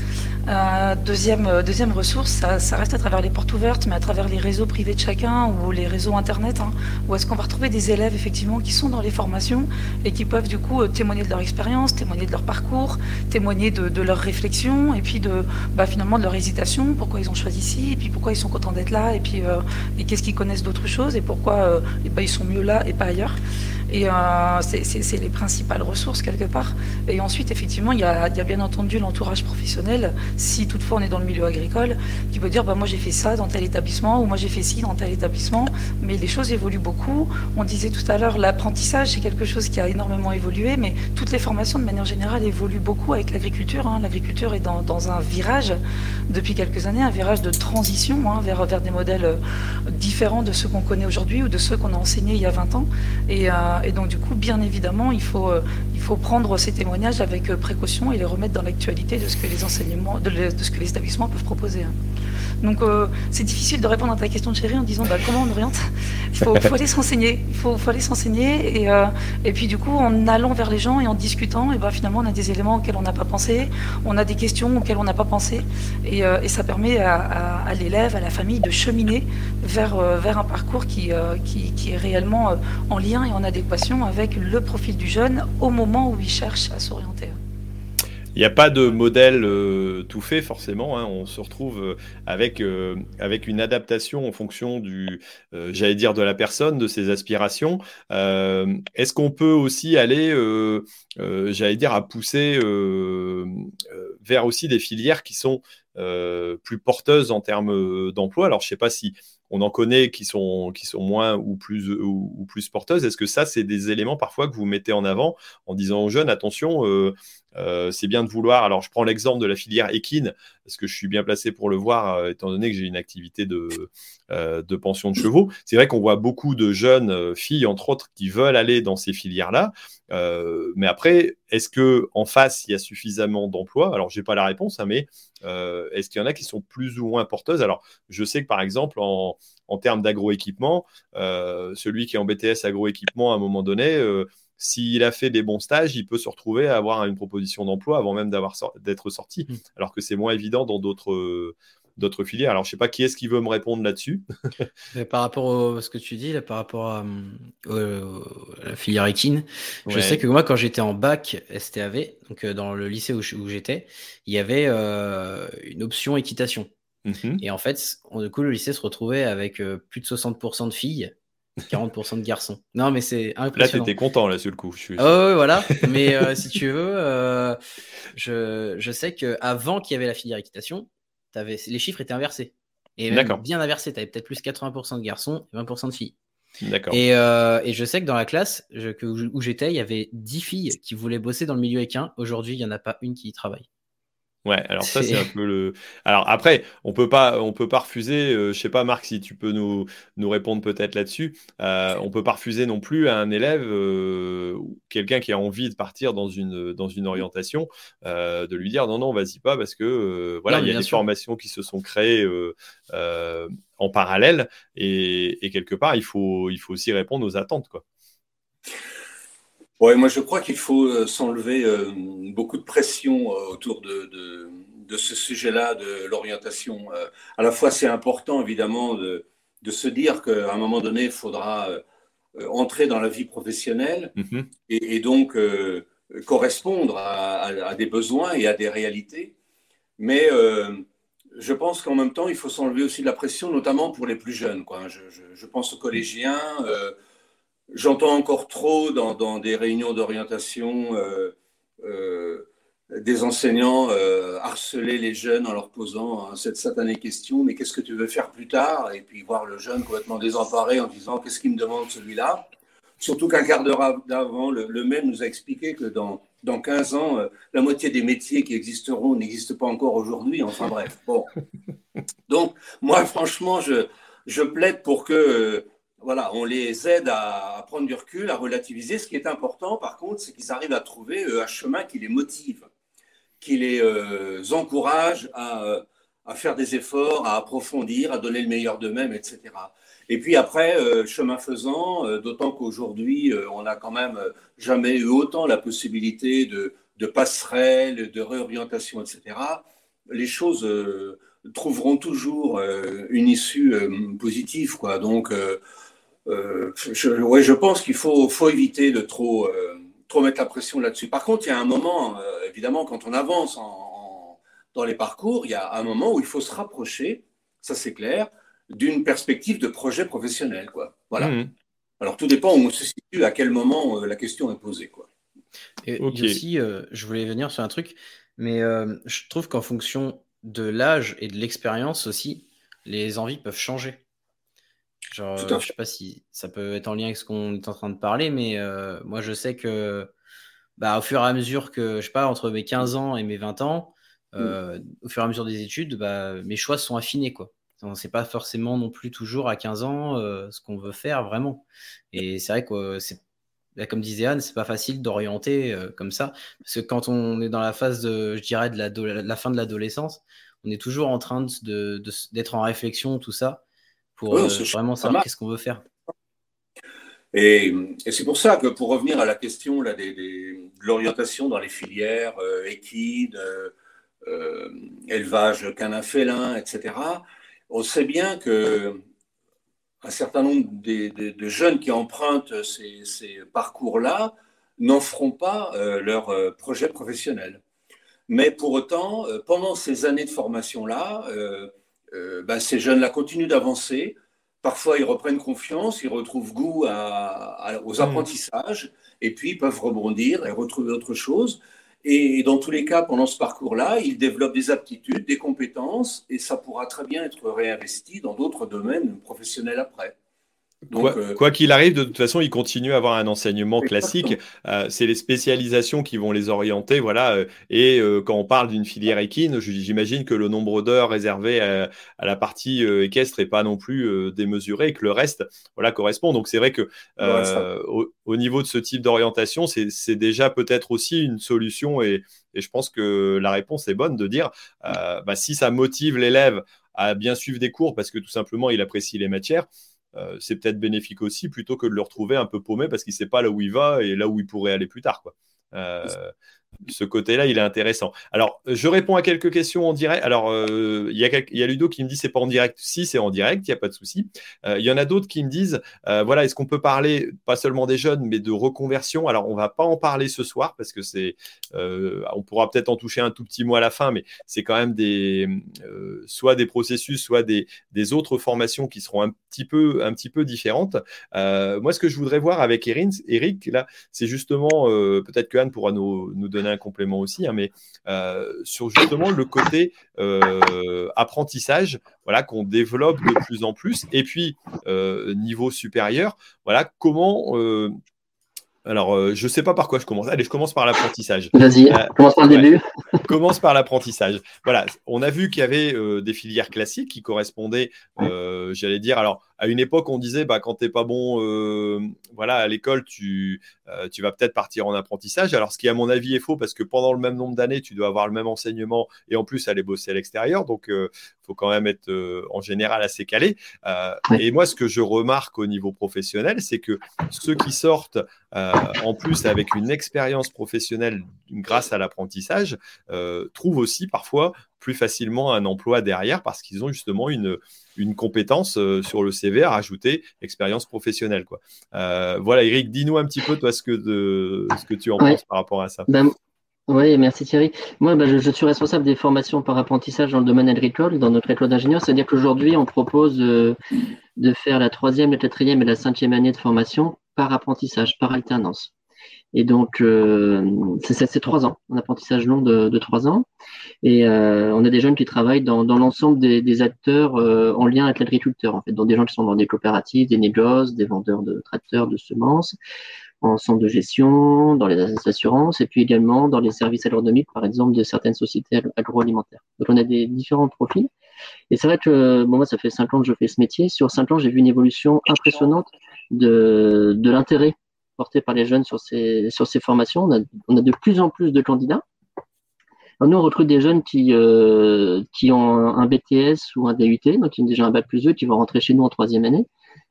Euh, deuxième, deuxième ressource, ça, reste à travers les portes ouvertes, mais à travers les réseaux privés de chacun ou les réseaux Internet, hein, où est-ce qu'on va retrouver des élèves effectivement qui sont dans les formations et qui peuvent du coup témoigner de leur expérience, témoigner de leur parcours, témoigner de, de leurs réflexions et puis de, bah, finalement de leur hésitation, pourquoi ils ont choisi ici, et puis pourquoi ils sont contents d'être là, et puis euh, qu'est-ce qu'ils connaissent d'autres choses, et pourquoi euh, bah, ils sont mieux là et pas ailleurs. Et euh, c'est les principales ressources quelque part. Et ensuite, effectivement, il y a, bien entendu l'entourage professionnel, si toutefois on est dans le milieu agricole, qui peut dire bah, moi j'ai fait ça dans tel établissement, ou moi j'ai fait ci dans tel établissement, mais les choses évoluent beaucoup. On disait tout à l'heure, l'apprentissage, c'est quelque chose qui a énormément évolué, mais toutes les formations de manière générale évoluent beaucoup avec l'agriculture. Hein. L'agriculture est dans, un virage depuis quelques années, un virage de transition hein, vers, des modèles différents de ceux qu'on connaît aujourd'hui ou de ceux qu'on a enseignés il y a 20 ans. Et, euh, et donc, du coup, bien évidemment, il faut, euh, prendre ces témoignages avec euh, précaution et les remettre dans l'actualité de ce que les enseignements, de, de, ce que les établissements peuvent proposer. Donc, euh, c'est difficile de répondre à ta question de chérie en disant bah, comment on oriente? Il faut, aller s'enseigner. Il faut, aller s'enseigner. Et, euh, et puis, du coup, en allant vers les gens et en discutant, bah, finalement, on a des éléments auxquels on n'a pas pensé. On a des questions auxquelles on n'a pas pensé. Et, euh, ça permet à, l'élève, à la famille de cheminer vers, un parcours qui est réellement en lien et en adéquation avec le profil du jeune au moment où il cherche à s'orienter. Il n'y a pas de modèle euh, tout fait forcément. Hein. On se retrouve euh, avec, euh, avec une adaptation en fonction du, euh, j'allais dire, de la personne, de ses aspirations. Euh, est-ce qu'on peut aussi aller, j'allais dire, à pousser vers aussi des filières qui sont plus porteuses en termes d'emploi? Alors, je ne sais pas si on en connaît qui sont, qui sont moins ou plus, ou, ou plus porteuses. Est-ce que ça, c'est des éléments parfois que vous mettez en avant en disant aux jeunes, attention, euh, euh, c'est bien de vouloir. Alors, je prends l'exemple de la filière équine, parce que je suis bien placé pour le voir, euh, étant donné que j'ai une activité de, euh, de pension de chevaux. C'est vrai qu'on voit beaucoup de jeunes filles, entre autres, qui veulent aller dans ces filières-là. Mais après, est-ce que en face, il y a suffisamment d'emplois? Alors, j'ai pas la réponse, hein, mais est-ce qu'il y en a qui sont plus ou moins porteuses? Alors, je sais que par exemple, en, en termes d'agroéquipement, celui qui est en BTS agroéquipement, à un moment donné, s'il a fait des bons stages, il peut se retrouver à avoir une proposition d'emploi avant même d'avoir d'être sorti, mmh. alors que c'est moins évident dans d'autres d'autres filières. Alors, je sais pas qui est-ce qui veut me répondre là-dessus. par rapport à ce que tu dis, là, par rapport à, euh, à la filière équine, ouais. je sais que moi, quand j'étais en bac STAV, donc euh, dans le lycée où, j'étais, il y avait euh, une option équitation. Mm -hmm. Et en fait, on, du coup, le lycée se retrouvait avec euh, plus de 60% de filles 40% de garçons. Non, mais c'est impressionnant. Là, t'étais content, là, sur le coup. Je suis... Oh, voilà. mais euh, si tu veux, euh, je, je sais qu'avant qu'il y avait la filière équitation, avais, les chiffres étaient inversés. Et même bien inversés. Tu avais peut-être plus 80% de garçons et 20% de filles. Et, euh, et, je sais que dans la classe que, où j'étais, il y avait 10 filles qui voulaient bosser dans le milieu équin. Aujourd'hui, il n'y en a pas une qui y travaille. Ouais, alors ça c'est un peu le. Alors après, on peut pas, on peut pas refuser. Euh, je sais pas, Marc, si tu peux nous, nous répondre peut-être là-dessus. Euh, on peut pas refuser non plus à un élève, euh, quelqu'un qui a envie de partir dans une dans une orientation, euh, de lui dire non non, vas-y pas parce que voilà, il y a des formations qui se sont créées en parallèle et, et, quelque part il faut il faut aussi répondre aux attentes quoi. Ouais, moi je crois qu'il faut euh, s'enlever euh, beaucoup de pression euh, autour de, de, de ce sujet-là, de l'orientation. à la fois, c'est important évidemment de, de se dire qu'à un moment donné, il faudra entrer dans la vie professionnelle mm-hmm. et, et, donc correspondre à, à, des besoins et à des réalités. Mais je pense qu'en même temps, il faut s'enlever aussi de la pression, notamment pour les plus jeunes. Quoi. Je, je, je pense aux collégiens. J'entends encore trop dans, des réunions d'orientation euh, euh, des enseignants euh, harceler les jeunes en leur posant hein, cette satanée question mais qu'est-ce que tu veux faire plus tard? Et puis voir le jeune complètement désemparé en disant qu'est-ce qu'il me demande celui-là? Surtout qu'un quart d'heure avant, le, même nous a expliqué que dans, dans 15 ans, la moitié des métiers qui existeront n'existent pas encore aujourd'hui. Enfin bref, bon. Donc, moi, franchement, je, je plaide pour que voilà, on les aide à, prendre du recul, à relativiser. Ce qui est important, par contre, c'est qu'ils arrivent à trouver euh, un chemin qui les motive, qui les euh, encourage à, faire des efforts, à approfondir, à donner le meilleur d'eux-mêmes, etc. Et puis après, euh, chemin faisant, d'autant qu'aujourd'hui, on n'a quand même jamais eu autant la possibilité de, de passerelles, de réorientation, etc. Les choses trouveront toujours une issue positive, quoi. Donc euh, je, ouais, je pense qu'il faut, faut, éviter de trop, euh, trop mettre la pression là-dessus. Par contre, il y a un moment, euh, évidemment, quand on avance en, dans les parcours, il y a un moment où il faut se rapprocher, ça c'est clair, d'une perspective de projet professionnel. Quoi. Voilà. Mmh. Alors tout dépend où on se situe, à quel moment la question est posée. Quoi. Et aussi, je voulais venir sur un truc, mais je trouve qu'en fonction de l'âge et de l'expérience aussi, les envies peuvent changer. Genre, euh, je sais pas si ça peut être en lien avec ce qu'on est en train de parler, mais euh, moi je sais que bah, au fur et à mesure que, je sais pas, entre mes 15 ans et mes 20 ans, mm. euh, au fur et à mesure des études, bah, mes choix sont affinés. Quoi. On ne sait pas forcément non plus toujours à 15 ans ce qu'on veut faire vraiment. Et c'est vrai que c'est bah, comme disait Anne, c'est pas facile d'orienter comme ça. Parce que quand on est dans la phase de, je dirais, de la, la fin de l'adolescence, on est toujours en train d'être de, de, en réflexion, tout ça pour euh, vraiment savoir qu'est-ce qu'on veut faire. Et, c'est pour ça que pour revenir à la question là, des, de l'orientation dans les filières euh, équides, euh, élevage canin-félin, etc., on sait bien que un certain nombre de, jeunes qui empruntent ces, ces parcours-là n'en feront pas leur projet professionnel. Mais pour autant, pendant ces années de formation-là, euh, bah, ces jeunes-là continuent d'avancer. Parfois, ils reprennent confiance, ils retrouvent goût aux hmm. apprentissages, et puis ils peuvent rebondir et retrouver autre chose. Et dans tous les cas, pendant ce parcours-là, ils développent des aptitudes, des compétences, et ça pourra très bien être réinvesti dans d'autres domaines professionnels après. Euh, quoi qu'il arrive, de toute façon, ils continuent à avoir un enseignement classique. Euh, c'est les spécialisations qui vont les orienter, voilà. Euh, et quand on parle d'une filière équine, j'imagine que le nombre d'heures réservées à, la partie équestre n'est pas non plus démesuré, et que le reste, voilà, correspond. Donc c'est vrai que au, niveau de ce type d'orientation, c'est déjà peut-être aussi une solution. Et, je pense que la réponse est bonne de dire, bah, si ça motive l'élève à bien suivre des cours parce que tout simplement il apprécie les matières. Euh, c'est peut-être bénéfique aussi plutôt que de le retrouver un peu paumé parce qu'il ne sait pas là où il va et là où il pourrait aller plus tard. Quoi. Euh, ce côté-là, il est intéressant. Alors, je réponds à quelques questions en direct. Alors, euh, il y, a, Ludo qui me dit c'est pas en direct. Si, c'est en direct, il n'y a pas de souci. Euh, il y en a d'autres qui me disent euh, voilà, est-ce qu'on peut parler pas seulement des jeunes, mais de reconversion? Alors, on va pas en parler ce soir parce que c'est, on pourra peut-être en toucher un tout petit mot à la fin, mais c'est quand même des, soit des processus, soit des, autres formations qui seront un petit peu, un petit peu différentes. moi, ce que je voudrais voir avec Eric, là, c'est justement peut-être que Anne pourra nous donner donner un complément aussi, hein, mais sur justement le côté apprentissage, voilà, qu'on développe de plus en plus. Et puis, niveau supérieur, voilà, comment alors, euh, je ne sais pas par quoi je commence. Allez, je commence par l'apprentissage. Vas-y, euh, commence par le début. commence par l'apprentissage. Voilà, on a vu qu'il y avait euh, des filières classiques qui correspondaient, j'allais dire, alors à une époque, on disait, bah, quand tu n'es pas bon voilà, à l'école, tu, tu vas peut-être partir en apprentissage. Alors, ce qui, à mon avis, est faux parce que pendant le même nombre d'années, tu dois avoir le même enseignement et en plus aller bosser à l'extérieur. Donc, il faut quand même être en général assez calé. Et moi, ce que je remarque au niveau professionnel, c'est que ceux qui sortent en plus avec une expérience professionnelle grâce à l'apprentissage trouvent aussi parfois plus facilement un emploi derrière parce qu'ils ont justement une, une compétence euh, sur le CV à rajouter, expérience professionnelle. Quoi. Euh, voilà, Eric, dis-nous un petit peu, toi, ce que, de, ce que tu en penses par rapport à ça. Ben, oui, merci Thierry. Moi, ben, je, suis responsable des formations par apprentissage dans le domaine agricole, dans notre école d'ingénieur. C'est-à-dire qu'aujourd'hui, on propose euh, de faire la troisième, la quatrième et la cinquième année de formation par apprentissage, par alternance. Et donc, euh, c'est trois ans, un apprentissage long de, trois ans. Et euh, on a des jeunes qui travaillent dans, l'ensemble des, acteurs euh, en lien avec l'agriculteur, en fait, donc des gens qui sont dans des coopératives, des négoces, des vendeurs de tracteurs, de semences, en centre de gestion, dans les assurances, et puis également dans les services agronomiques, par exemple, de certaines sociétés agroalimentaires. Donc, on a des différents profils. Et c'est vrai que bon, moi, ça fait cinq ans que je fais ce métier. Sur cinq ans, j'ai vu une évolution impressionnante de, de l'intérêt porté par les jeunes sur ces, formations. On a, de plus en plus de candidats. nous, on recrute des jeunes qui, euh, ont un BTS ou un DUT, donc qui ont déjà un bac plus 2, qui vont rentrer chez nous en troisième année.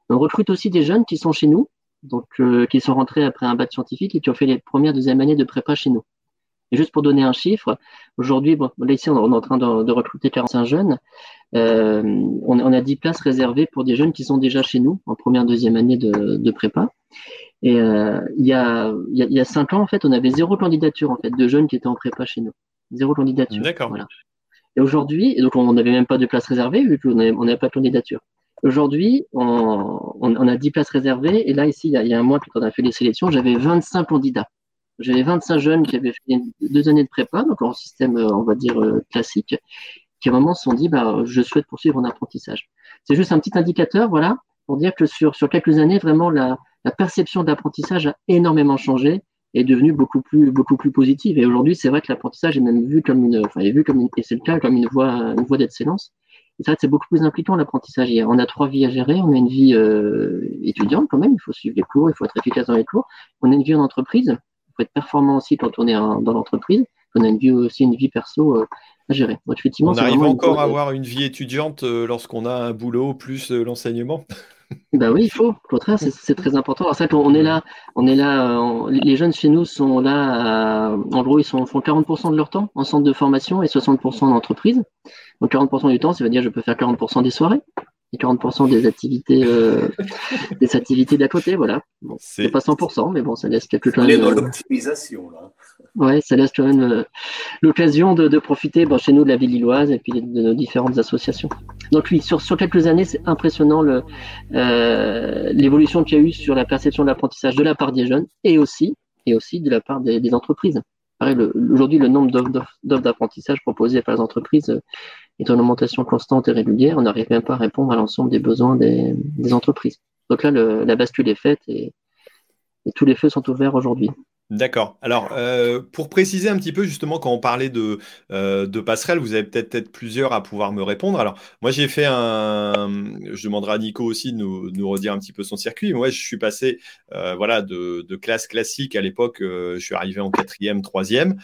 On recrute aussi des jeunes qui sont chez nous, donc euh, qui sont rentrés après un bac scientifique et qui ont fait les premières, deuxième années de prépa chez nous. Et juste pour donner un chiffre, aujourd'hui, on est en train de, recruter 45 jeunes. Euh, on, a 10 places réservées pour des jeunes qui sont déjà chez nous en première, deuxième année de prépa. Et euh, il, y a, il, y a, cinq ans, en fait, on avait zéro candidature en fait, de jeunes qui étaient en prépa chez nous. Zéro candidature. D'accord. Voilà. Et aujourd'hui, donc on n'avait même pas de place réservée vu qu'on n'avait pas de candidature. Aujourd'hui, on, on, a 10 places réservées. Et là, ici, il y a, il y a un mois, quand on a fait les sélections, j'avais 25 candidats. J'avais 25 jeunes qui avaient fait deux années de prépa, donc en système, euh, on va dire, euh, classique, qui à un moment se sont dit, bah, je souhaite poursuivre mon apprentissage. C'est juste un petit indicateur, voilà, pour dire que sur, sur quelques années, vraiment, la, la perception d'apprentissage a énormément changé et est devenue beaucoup plus, beaucoup plus positive. Et aujourd'hui, c'est vrai que l'apprentissage est même vu comme une, enfin, est vu comme une, et c'est le cas, comme une voie, une voie d'excellence. Et c'est vrai que c'est beaucoup plus impliquant l'apprentissage. On a trois vies à gérer. On a une vie euh, étudiante quand même. Il faut suivre les cours, il faut être efficace dans les cours. On a une vie en entreprise. Il faut être performant aussi quand on est dans l'entreprise. On a une vie aussi une vie perso euh, à gérer. Donc, effectivement, on arrive encore à avoir une vie étudiante euh, lorsqu'on a un boulot plus l'enseignement? Ben oui, il faut. Au contraire, c'est très important. Alors, ça, on est là, on est là, euh, les jeunes chez nous sont là, en gros, ils sont, font 40% de leur temps en centre de formation et 60% en entreprise. Donc 40% du temps, ça veut dire que je peux faire 40% des soirées et 40% des activités, euh, des activités d'à côté, voilà. c'est pas 100%, mais bon, ça laisse quelque chose. On est dans l'optimisation, là. Ouais, ça laisse quand même euh, l'occasion de, profiter chez nous de la ville lilloise et puis de, nos différentes associations. Donc oui, sur, sur quelques années, c'est impressionnant euh, l'évolution qu'il y a eu sur la perception de l'apprentissage de la part des jeunes et aussi, et aussi de la part des, entreprises. Aujourd'hui, le nombre d'offres d'apprentissage proposées par les entreprises euh, est en augmentation constante et régulière. On n'arrive même pas à répondre à l'ensemble des besoins des, entreprises. Donc là, la bascule est faite et tous les feux sont ouverts aujourd'hui. D'accord. Alors, euh, pour préciser un petit peu, justement, quand on parlait de, euh, de passerelle, vous avez peut-être être plusieurs à pouvoir me répondre. Alors, moi, j'ai fait un. Je demanderai à Nico aussi de nous, nous redire un petit peu son circuit. Moi, je suis passé euh, voilà, de, de classe classique à l'époque. je suis arrivé en quatrième, troisième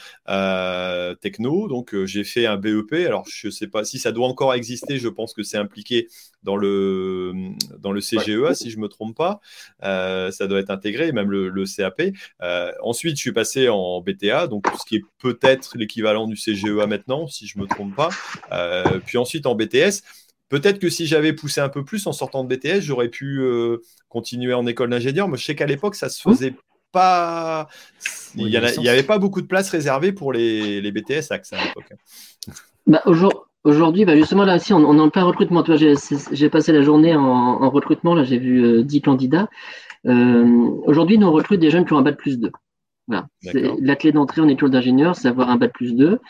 techno. Donc, j'ai fait un BEP. Alors, je ne sais pas si ça doit encore exister. Je pense que c'est impliqué dans le, dans le CGEA, si je ne me trompe pas. ça doit être intégré, même le, le CAP. Ensuite, je suis passé en BTA, donc ce qui est peut-être l'équivalent du CGEA maintenant, si je ne me trompe pas. Euh, puis ensuite en BTS. Peut-être que si j'avais poussé un peu plus en sortant de BTS, j'aurais pu euh, continuer en école d'ingénieur. Mais je sais qu'à l'époque, ça se faisait pas. Il n'y avait pas beaucoup de place réservée pour les, les BTS AXE à l'époque. Bah, Aujourd'hui, bah justement, là, si on, on est en plein recrutement. J'ai passé la journée en, en recrutement. Là, j'ai vu 10 euh, candidats. Aujourd'hui, nous on recrute des jeunes qui ont un bac plus 2. Voilà. La clé d'entrée en école d'ingénieur, c'est avoir un bac plus 2,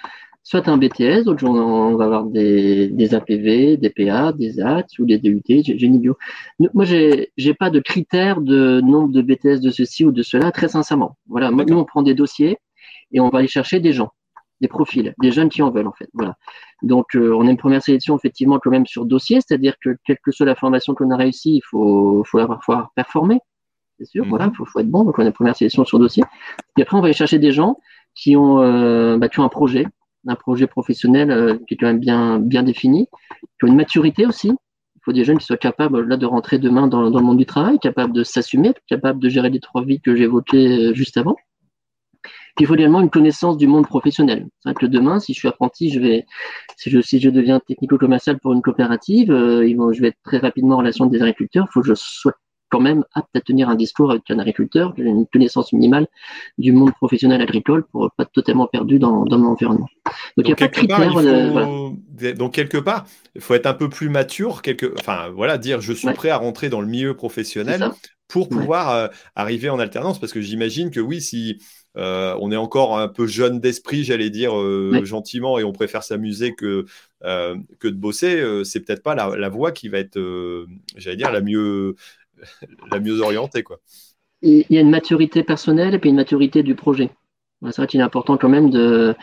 soit un BTS, d'autres jours on va avoir des, des APV, des PA, des AT ou des DUT, génie bio. Moi, j'ai j'ai pas de critères de nombre de BTS de ceci ou de cela, très sincèrement. Voilà, nous on prend des dossiers et on va aller chercher des gens, des profils, des jeunes qui en veulent en fait. Voilà. Donc euh, on a une première sélection effectivement quand même sur dossier, c'est-à-dire que quelle que soit la formation qu'on a réussi, il faut faut avoir, faut performer, c'est sûr. Voilà, il faut, faut, être bon. Donc on a une première sélection sur dossier. Et après on va aller chercher des gens qui ont euh, bah, qui ont un projet, un projet professionnel euh, qui est quand même bien, bien défini, qui ont une maturité aussi. Il faut des jeunes qui soient capables là de rentrer demain dans, dans le monde du travail, capables de s'assumer, capables de gérer les trois vies que j'évoquais euh, juste avant. Puis il faut également une connaissance du monde professionnel. C'est vrai que demain, si je suis apprenti, je vais, si je, si je deviens technico-commercial pour une coopérative, euh, ils vont, je vais être très rapidement en relation avec des agriculteurs. Il faut que je sois quand même apte à tenir un discours avec un agriculteur, une connaissance minimale du monde professionnel agricole pour pas être totalement perdu dans, dans mon environnement. Donc, il a pas de critères. Donc, quelque part, il faut être un peu plus mature, quelque... enfin, voilà, dire je suis prêt à rentrer dans le milieu professionnel pour pouvoir euh, arriver en alternance. Parce que j'imagine que oui, si euh, on est encore un peu jeune d'esprit, j'allais dire euh, gentiment, et on préfère s'amuser que, que de bosser, c'est peut-être pas la, la, voie qui va être, j'allais dire, la mieux la mieux orientée. Il y a une maturité personnelle et puis une maturité du projet. C'est vrai qu'il est important quand même de,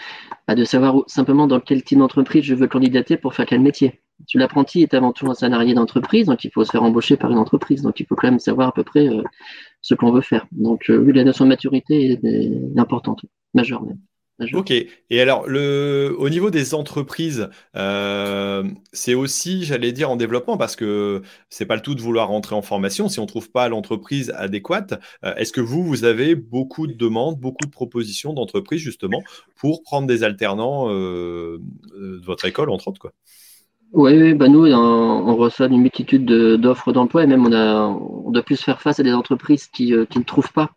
bah, de savoir simplement dans quel type d'entreprise je veux candidater pour faire quel métier. L'apprenti est avant tout un salarié d'entreprise, donc il faut se faire embaucher par une entreprise. Donc il faut quand même savoir à peu près euh, ce qu'on veut faire. Donc euh, oui, la notion de maturité est, importante, majeure même. Ok. Et alors, le, au niveau des entreprises, euh, c'est aussi, j'allais dire, en développement parce que c'est pas le tout de vouloir rentrer en formation si on trouve pas l'entreprise adéquate. Euh, est-ce que vous, vous avez beaucoup de demandes, beaucoup de propositions d'entreprises justement pour prendre des alternants euh, de votre école, entre autres, quoi? Oui, oui bah nous, on, reçoit une multitude d'offres d'emploi et même on, a, on doit plus faire face à des entreprises qui, qui ne trouvent pas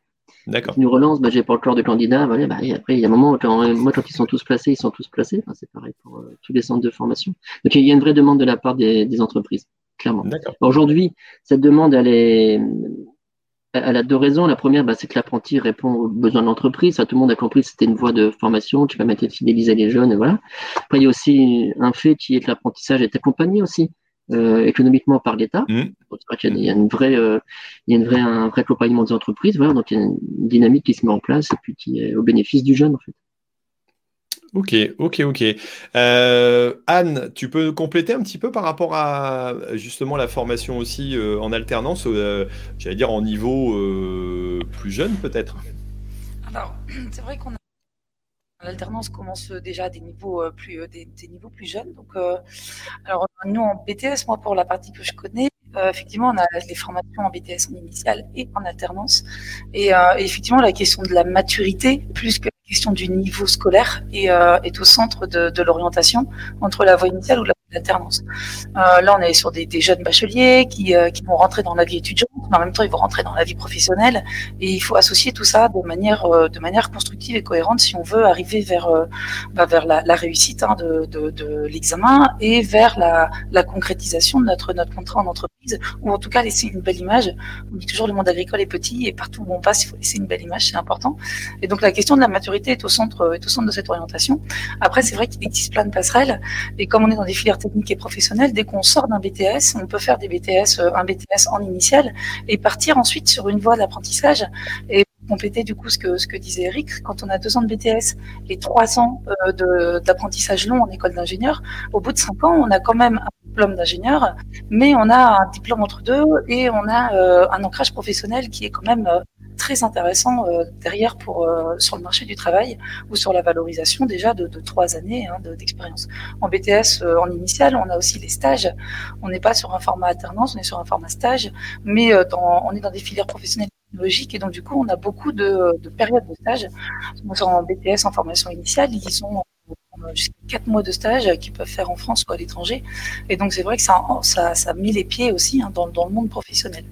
D'accord. Nous relancent, bah, j'ai pas encore de candidat. Bah, et après, il y a un moment, quand, moi, quand ils sont tous placés, ils sont tous placés. c'est pareil pour euh, tous les centres de formation. Donc, il y a une vraie demande de la part des, des entreprises, clairement. Aujourd'hui, cette demande, elle est, elle a deux raisons. La première, bah, c'est que l'apprenti répond aux besoins de l'entreprise. tout le monde a compris que c'était une voie de formation qui permettait de fidéliser les jeunes. Et voilà. Après, il y a aussi un fait qui est que l'apprentissage est accompagné aussi. Euh, économiquement par l'État. Mmh. Il y a une vraie, euh, il y a une vraie, un vrai accompagnement des entreprises. Voilà, donc il y a une dynamique qui se met en place et puis qui est au bénéfice du jeune en fait. Ok, ok, ok. Euh, Anne, tu peux compléter un petit peu par rapport à justement la formation aussi en alternance, j'allais dire en niveau plus jeune peut-être? Alors, c'est vrai qu'on a L'alternance commence déjà à des niveaux euh, plus, euh, des, niveaux plus jeunes. Donc, euh, alors nous en BTS, moi pour la partie que je connais, effectivement, on a les formations en BTS en initiale et en alternance. Et, effectivement, la question de la maturité, plus que la question du niveau scolaire, est, est au centre de, de l'orientation entre la voie initiale ou la l'alternance. Euh, là, on est sur des, des jeunes bacheliers qui, euh, qui, vont rentrer dans la vie étudiante, mais en même temps, ils vont rentrer dans la vie professionnelle. Et il faut associer tout ça de manière, euh, de manière constructive et cohérente si on veut arriver vers, euh, bah, vers la, la réussite hein, de, de, de l'examen et vers la, la, concrétisation de notre, notre contrat en entreprise, ou en tout cas laisser une belle image. On dit toujours le monde agricole est petit et partout où on passe, il faut laisser une belle image, c'est important. Et donc la question de la maturité est au centre, est au centre de cette orientation. Après, c'est vrai qu'il existe plein de passerelles, et comme on est dans des filières technique et professionnelle, dès qu'on sort d'un BTS, on peut faire des BTS, euh, un BTS en initial et partir ensuite sur une voie d'apprentissage et compléter du coup ce que, ce que disait Eric, quand on a deux ans de BTS et trois ans euh, d'apprentissage long en école d'ingénieur, au bout de cinq ans, on a quand même un diplôme d'ingénieur, mais on a un diplôme entre deux et on a euh, un ancrage professionnel qui est quand même très intéressant euh, derrière pour euh, sur le marché du travail ou sur la valorisation déjà de, trois années hein, d'expérience. en BTS, euh, en initial, on a aussi les stages. On n'est pas sur un format alternance, on est sur un format stage, mais dans, on est dans des filières professionnelles technologiques et donc du coup, on a beaucoup de, de périodes de stage. En BTS, en formation initiale, ils sont jusqu'à quatre mois de stage qu'ils peuvent faire en France ou à l'étranger. Et donc c'est vrai que ça, ça, ça a mis les pieds aussi hein, dans, dans, le monde professionnel.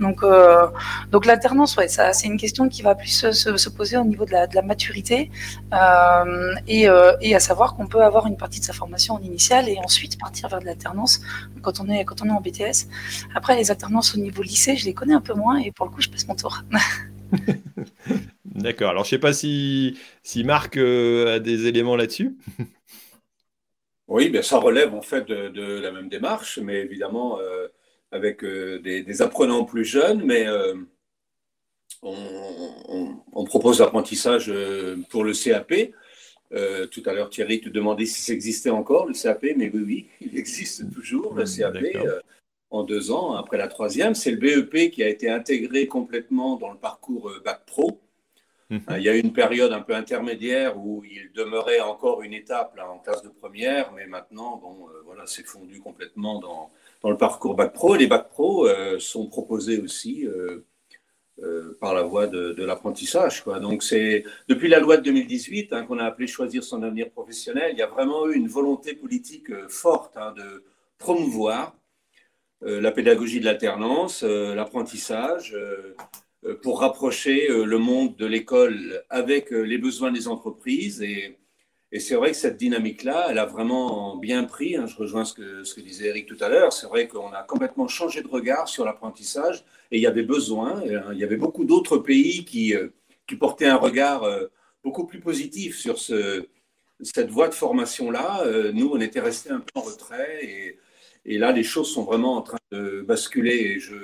Donc, euh, donc l'alternance, ouais, ça c'est une question qui va plus se, se, poser au niveau de la, de la maturité euh, et, euh, et, à savoir qu'on peut avoir une partie de sa formation en initiale et ensuite partir vers de l'alternance quand quand on est en BTS. Après les alternances au niveau lycée, je les connais un peu moins et pour le coup je passe mon tour. D'accord. Alors, je ne sais pas si, si Marc a des éléments là-dessus. Oui, bien, ça relève en fait de, la même démarche, mais évidemment avec des, apprenants plus jeunes, mais on, propose l'apprentissage pour le CAP. Euh, tout à l'heure, Thierry, tu demandais si ça existait encore, le CAP, mais oui, oui, il existe toujours, le CAP, euh, en deux ans, après la troisième. C'est le BEP qui a été intégré complètement dans le parcours euh, Bac Pro. Mhm. Il y a eu une période un peu intermédiaire où il demeurait encore une étape là, en classe de première, mais maintenant, bon, voilà, c'est fondu complètement dans, dans, le parcours Bac Pro. les Bac Pro sont proposés aussi euh, par la voie de, l'apprentissage. Donc c'est depuis la loi de 2018 hein, qu'on a appelé choisir son avenir professionnel, il y a vraiment eu une volonté politique euh, forte hein, de promouvoir euh, la pédagogie de l'alternance, l'apprentissage, pour rapprocher le monde de l'école avec les besoins des entreprises et c'est vrai que cette dynamique-là, elle a vraiment bien pris. Hein. je rejoins ce que, disait Eric tout à l'heure. C'est vrai qu'on a complètement changé de regard sur l'apprentissage et il y avait besoin. Hein, il y avait beaucoup d'autres pays qui, euh, portaient un regard euh, beaucoup plus positif sur ce, cette voie de formation-là. Euh, nous, on était restés un peu en retrait et, et, là, les choses sont vraiment en train de basculer. Et je,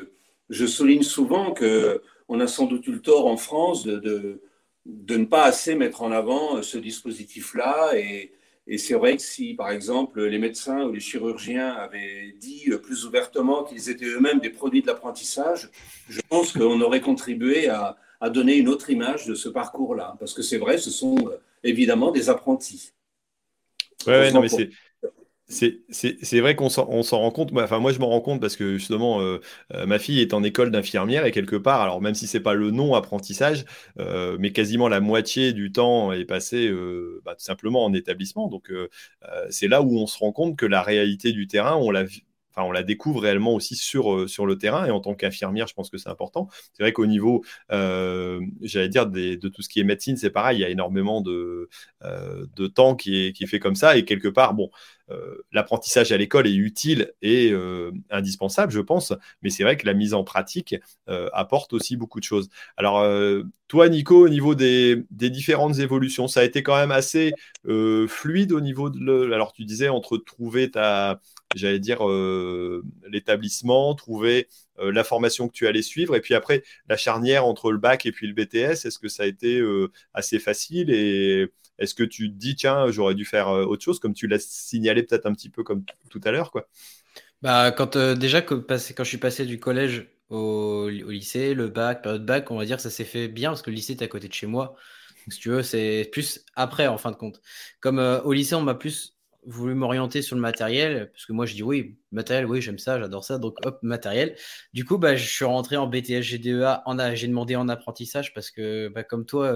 je souligne souvent qu'on a sans doute eu le tort en France de de ne pas assez mettre en avant ce dispositif-là. Et, c'est vrai que si, par exemple, les médecins ou les chirurgiens avaient dit plus ouvertement qu'ils étaient eux-mêmes des produits de l'apprentissage, je pense qu'on aurait contribué à, donner une autre image de ce parcours-là. Parce que c'est vrai, ce sont euh, évidemment des apprentis. Oui, ouais, non, mais c'est c'est vrai qu'on s'en rend compte. Enfin, moi, je m'en rends compte parce que justement, euh, euh, ma fille est en école d'infirmière et quelque part, alors même si c'est pas le nom apprentissage, euh, mais quasiment la moitié du temps est passé bah, tout simplement en établissement. Donc, c'est là où on se rend compte que la réalité du terrain, on la découvre réellement aussi sur, le terrain. Et en tant qu'infirmière, je pense que c'est important. C'est vrai qu'au niveau, j'allais dire, de tout ce qui est médecine, c'est pareil. Il y a énormément de, temps qui est, fait comme ça. Et quelque part, bon, l'apprentissage à l'école est utile et euh, indispensable, je pense, mais c'est vrai que la mise en pratique euh, apporte aussi beaucoup de choses. Alors, toi, Nico, au niveau des, différentes évolutions, ça a été quand même assez fluide au niveau de. Alors, tu disais entre trouver ta, j'allais dire, l'établissement, trouver la formation que tu allais suivre, et puis après, la charnière entre le bac et puis le BTS, est-ce que ça a été assez facile et est-ce que tu te dis, tiens, j'aurais dû faire euh, autre chose, comme tu l'as signalé peut-être un petit peu comme tout à l'heure, bah, quand, euh, déjà, quand, quand je suis passé du collège au, lycée, le bac, période bac, on va dire que ça s'est fait bien parce que le lycée est à côté de chez moi. si tu veux, c'est plus après, en fin de compte. Comme euh, au lycée, on m'a plus voulu m'orienter sur le matériel, parce que moi je dis oui, matériel, oui, j'aime ça, j'adore ça, donc hop, matériel. Du coup, bah, je suis rentré en BTS GDEA, j'ai demandé en apprentissage parce que, bah, comme toi,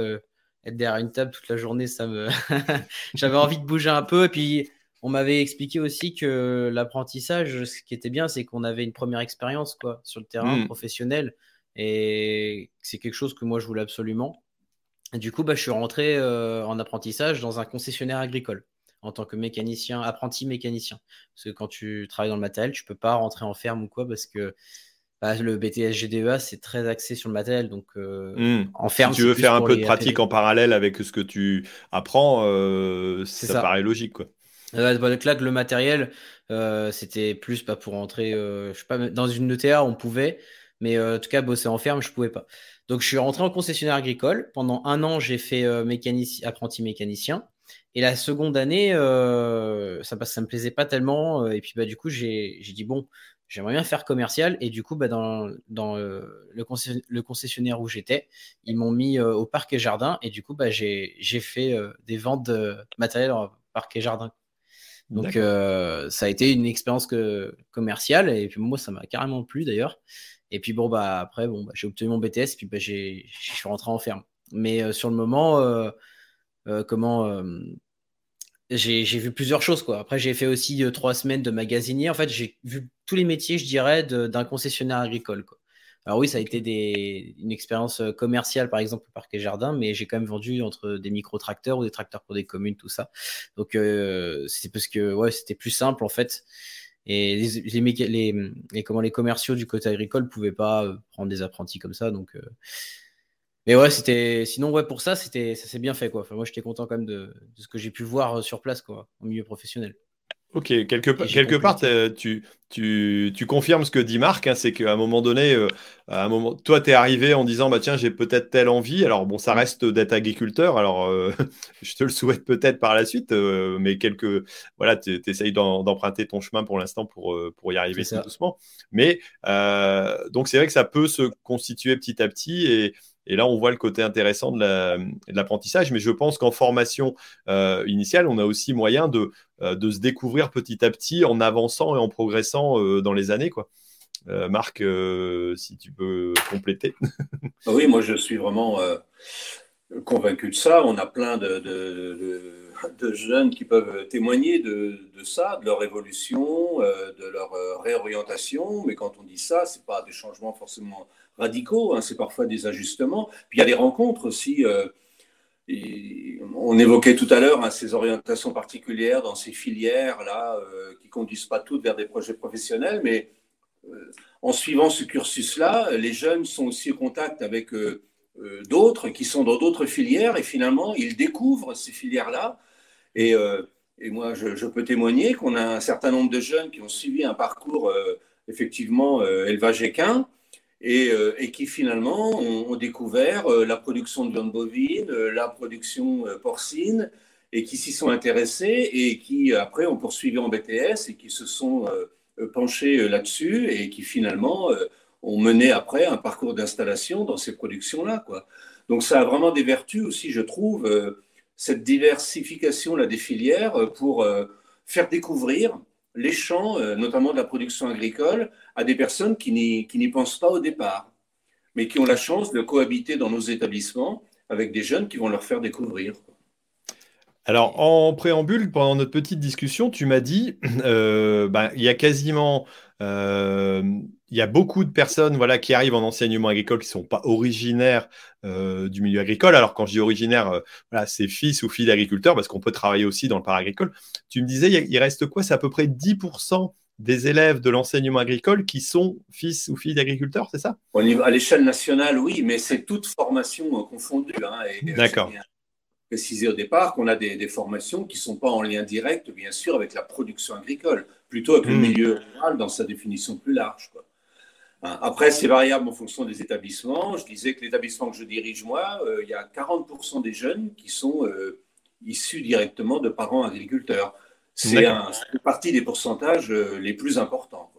être derrière une table toute la journée, ça me. J'avais envie de bouger un peu. Et puis, on m'avait expliqué aussi que l'apprentissage, ce qui était bien, c'est qu'on avait une première expérience quoi, sur le terrain mm. professionnel. Et c'est quelque chose que moi, je voulais absolument. du coup, bah, je suis rentré euh, en apprentissage dans un concessionnaire agricole en tant que mécanicien, apprenti mécanicien. Parce que quand tu travailles dans le matériel, tu peux pas rentrer en ferme ou quoi parce que bah, le BTS GDEA, c'est très axé sur le matériel. Donc, euh, hmm. en ferme, si tu veux faire un peu de pratique en parallèle avec ce que tu apprends, euh, ça, paraît logique. Quoi. Bah, là, le matériel, euh, c'était plus pas pour entrer je sais pas, dans une ETA, on pouvait, mais en tout cas, bosser en ferme, je pouvais pas. Donc, je suis rentré en concessionnaire agricole. Pendant un an, j'ai fait apprenti mécanicien. Et la seconde année, ça, ça me plaisait pas tellement. Et puis, bah, du coup, j'ai dit, bon, j'aimerais bien faire commercial. Et du coup, bah, dans, dans euh, le, concessionnaire où j'étais, ils m'ont mis euh, au parc et jardin. Et du coup, bah, j'ai fait euh, des ventes de matériel en parc et jardin. Donc, ça a été une expérience que, commerciale. Et puis, moi, ça m'a carrément plu d'ailleurs. Et puis, bon, bah, après, bon, bah, j'ai obtenu mon BTS. Et puis, bah, je suis rentré en ferme. Mais sur le moment, comment j'ai vu plusieurs choses quoi. Après j'ai fait aussi euh, trois semaines de magasinier. En fait j'ai vu tous les métiers, je dirais, d'un concessionnaire agricole. Quoi. Alors oui, ça a été des, une expérience euh, commerciale par exemple au parc et jardin, mais j'ai quand même vendu entre des micro-tracteurs ou des tracteurs pour des communes, tout ça. Donc euh, c'est parce que ouais c'était plus simple en fait. Et les, les, les, comment, les commerciaux du côté agricole ne pouvaient pas prendre des apprentis comme ça. Donc mais ouais, c'était. Sinon, ouais, pour ça, c'était, ça s'est bien fait, quoi. Enfin, moi, j'étais content quand même de, de ce que j'ai pu voir sur place, quoi, au milieu professionnel. Ok, quelque, quelque part, tu, tu, tu, confirmes ce que dit Marc, hein, c'est qu'à un moment donné, euh, à un moment, toi, tu es arrivé en disant, bah, tiens, j'ai peut-être telle envie. Alors, bon, ça reste d'être agriculteur, alors euh, je te le souhaite peut-être par la suite, euh, mais quelque, voilà, tu essayes d'emprunter ton chemin pour l'instant pour, pour y arriver tout doucement. Mais donc, c'est vrai que ça peut se constituer petit à petit et, et là, on voit le côté intéressant de l'apprentissage. Mais je pense qu'en formation euh, initiale, on a aussi moyen de, euh, de, se découvrir petit à petit en avançant et en progressant euh, dans les années. Quoi. Marc, si tu peux compléter. Oui, moi, je suis vraiment convaincu de ça. On a plein de, jeunes qui peuvent témoigner de, ça, de leur évolution, de leur réorientation. Mais quand on dit ça, ce n'est pas des changements forcément radicaux, hein, c'est parfois des ajustements. Puis il y a des rencontres aussi. Euh, on évoquait tout à l'heure hein, ces orientations particulières dans ces filières-là, euh, qui conduisent pas toutes vers des projets professionnels, mais euh, en suivant ce cursus-là, les jeunes sont aussi au contact avec d'autres qui sont dans d'autres filières et finalement, ils découvrent ces filières-là. Et, et moi, je, peux témoigner qu'on a un certain nombre de jeunes qui ont suivi un parcours effectivement élevage équin euh, et, qui finalement ont, découvert euh, la production de viande bovine, euh, la production porcine, et qui s'y sont intéressés et qui après ont poursuivi en BTS et qui se sont penchés là-dessus et qui finalement ont mené après un parcours d'installation dans ces productions-là. Donc ça a vraiment des vertus aussi, je trouve, cette diversification là, des filières pour faire découvrir les champs, euh, notamment de la production agricole, à des personnes qui n'y pensent pas au départ, mais qui ont la chance de cohabiter dans nos établissements avec des jeunes qui vont leur faire découvrir. Alors, en préambule, pendant notre petite discussion, tu m'as dit, euh, ben, il y a quasiment euh, il y a beaucoup de personnes voilà, qui arrivent en enseignement agricole qui ne sont pas originaires euh, du milieu agricole. Alors, quand je dis originaire, euh, voilà, c'est fils ou fille d'agriculteurs, parce qu'on peut travailler aussi dans le paragricole. Tu me disais, il reste quoi? C'est à peu près 10% des élèves de l'enseignement agricole qui sont fils ou filles d'agriculteurs, c'est ça? À l'échelle nationale, oui, mais c'est toute formation confondue. Hein, D'accord préciser au départ qu'on a des, formations qui ne sont pas en lien direct, bien sûr, avec la production agricole, plutôt avec le hmm. milieu rural dans sa définition plus large. Hein, après, c'est variable en fonction des établissements. Je disais que l'établissement que je dirige, moi, euh, il y a 40% des jeunes qui sont euh, issus directement de parents agriculteurs. C'est une partie des pourcentages euh, les plus importants.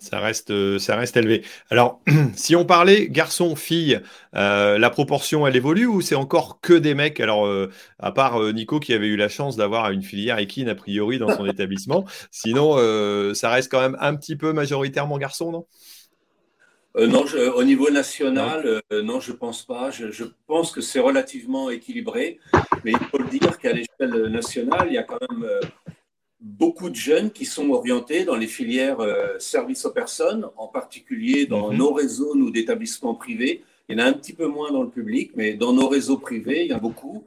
Ça reste, ça reste élevé. Alors, si on parlait garçon-fille, euh, la proportion, elle évolue ou c'est encore que des mecs? Alors, euh, à part Nico qui avait eu la chance d'avoir une filière équine a priori dans son établissement, sinon, ça reste quand même un petit peu majoritairement garçon, non? Non, au niveau national, non, je pense pas. Je, je pense que c'est relativement équilibré, mais il faut le dire qu'à l'échelle nationale, il y a quand même beaucoup de jeunes qui sont orientés dans les filières euh, services aux personnes, en particulier dans mhm. nos réseaux, nous, d'établissements privés. Il y en a un petit peu moins dans le public, mais dans nos réseaux privés, il y en a beaucoup.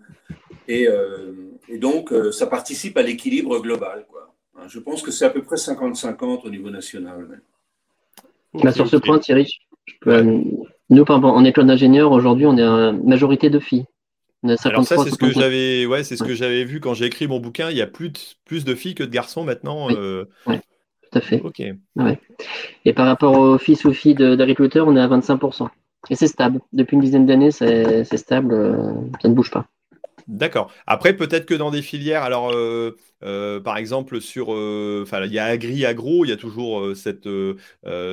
Et, euh, donc, euh, ça participe à l'équilibre global. Quoi. Hein, je pense que c'est à peu près 50-50 au niveau national. Bah, sur ce point, Thierry, nous, en école d'ingénieur, aujourd'hui, on est une majorité de filles. Alors ça, c'est ce que j'avais, ouais, c'est ce que j'avais vu quand j'ai écrit mon bouquin. Il y a plus de, plus de filles que de garçons maintenant. Oui, euh. tout à fait. Ok. Et par rapport aux fils ou filles d'agriculteurs, on est à 25%. Et c'est stable. Depuis une dizaine d'années, c'est stable. Euh, ça ne bouge pas. D'accord. Après, peut-être que dans des filières, alors euh, euh, par exemple sur, euh, enfin, il y a agri, agro, il y a toujours cette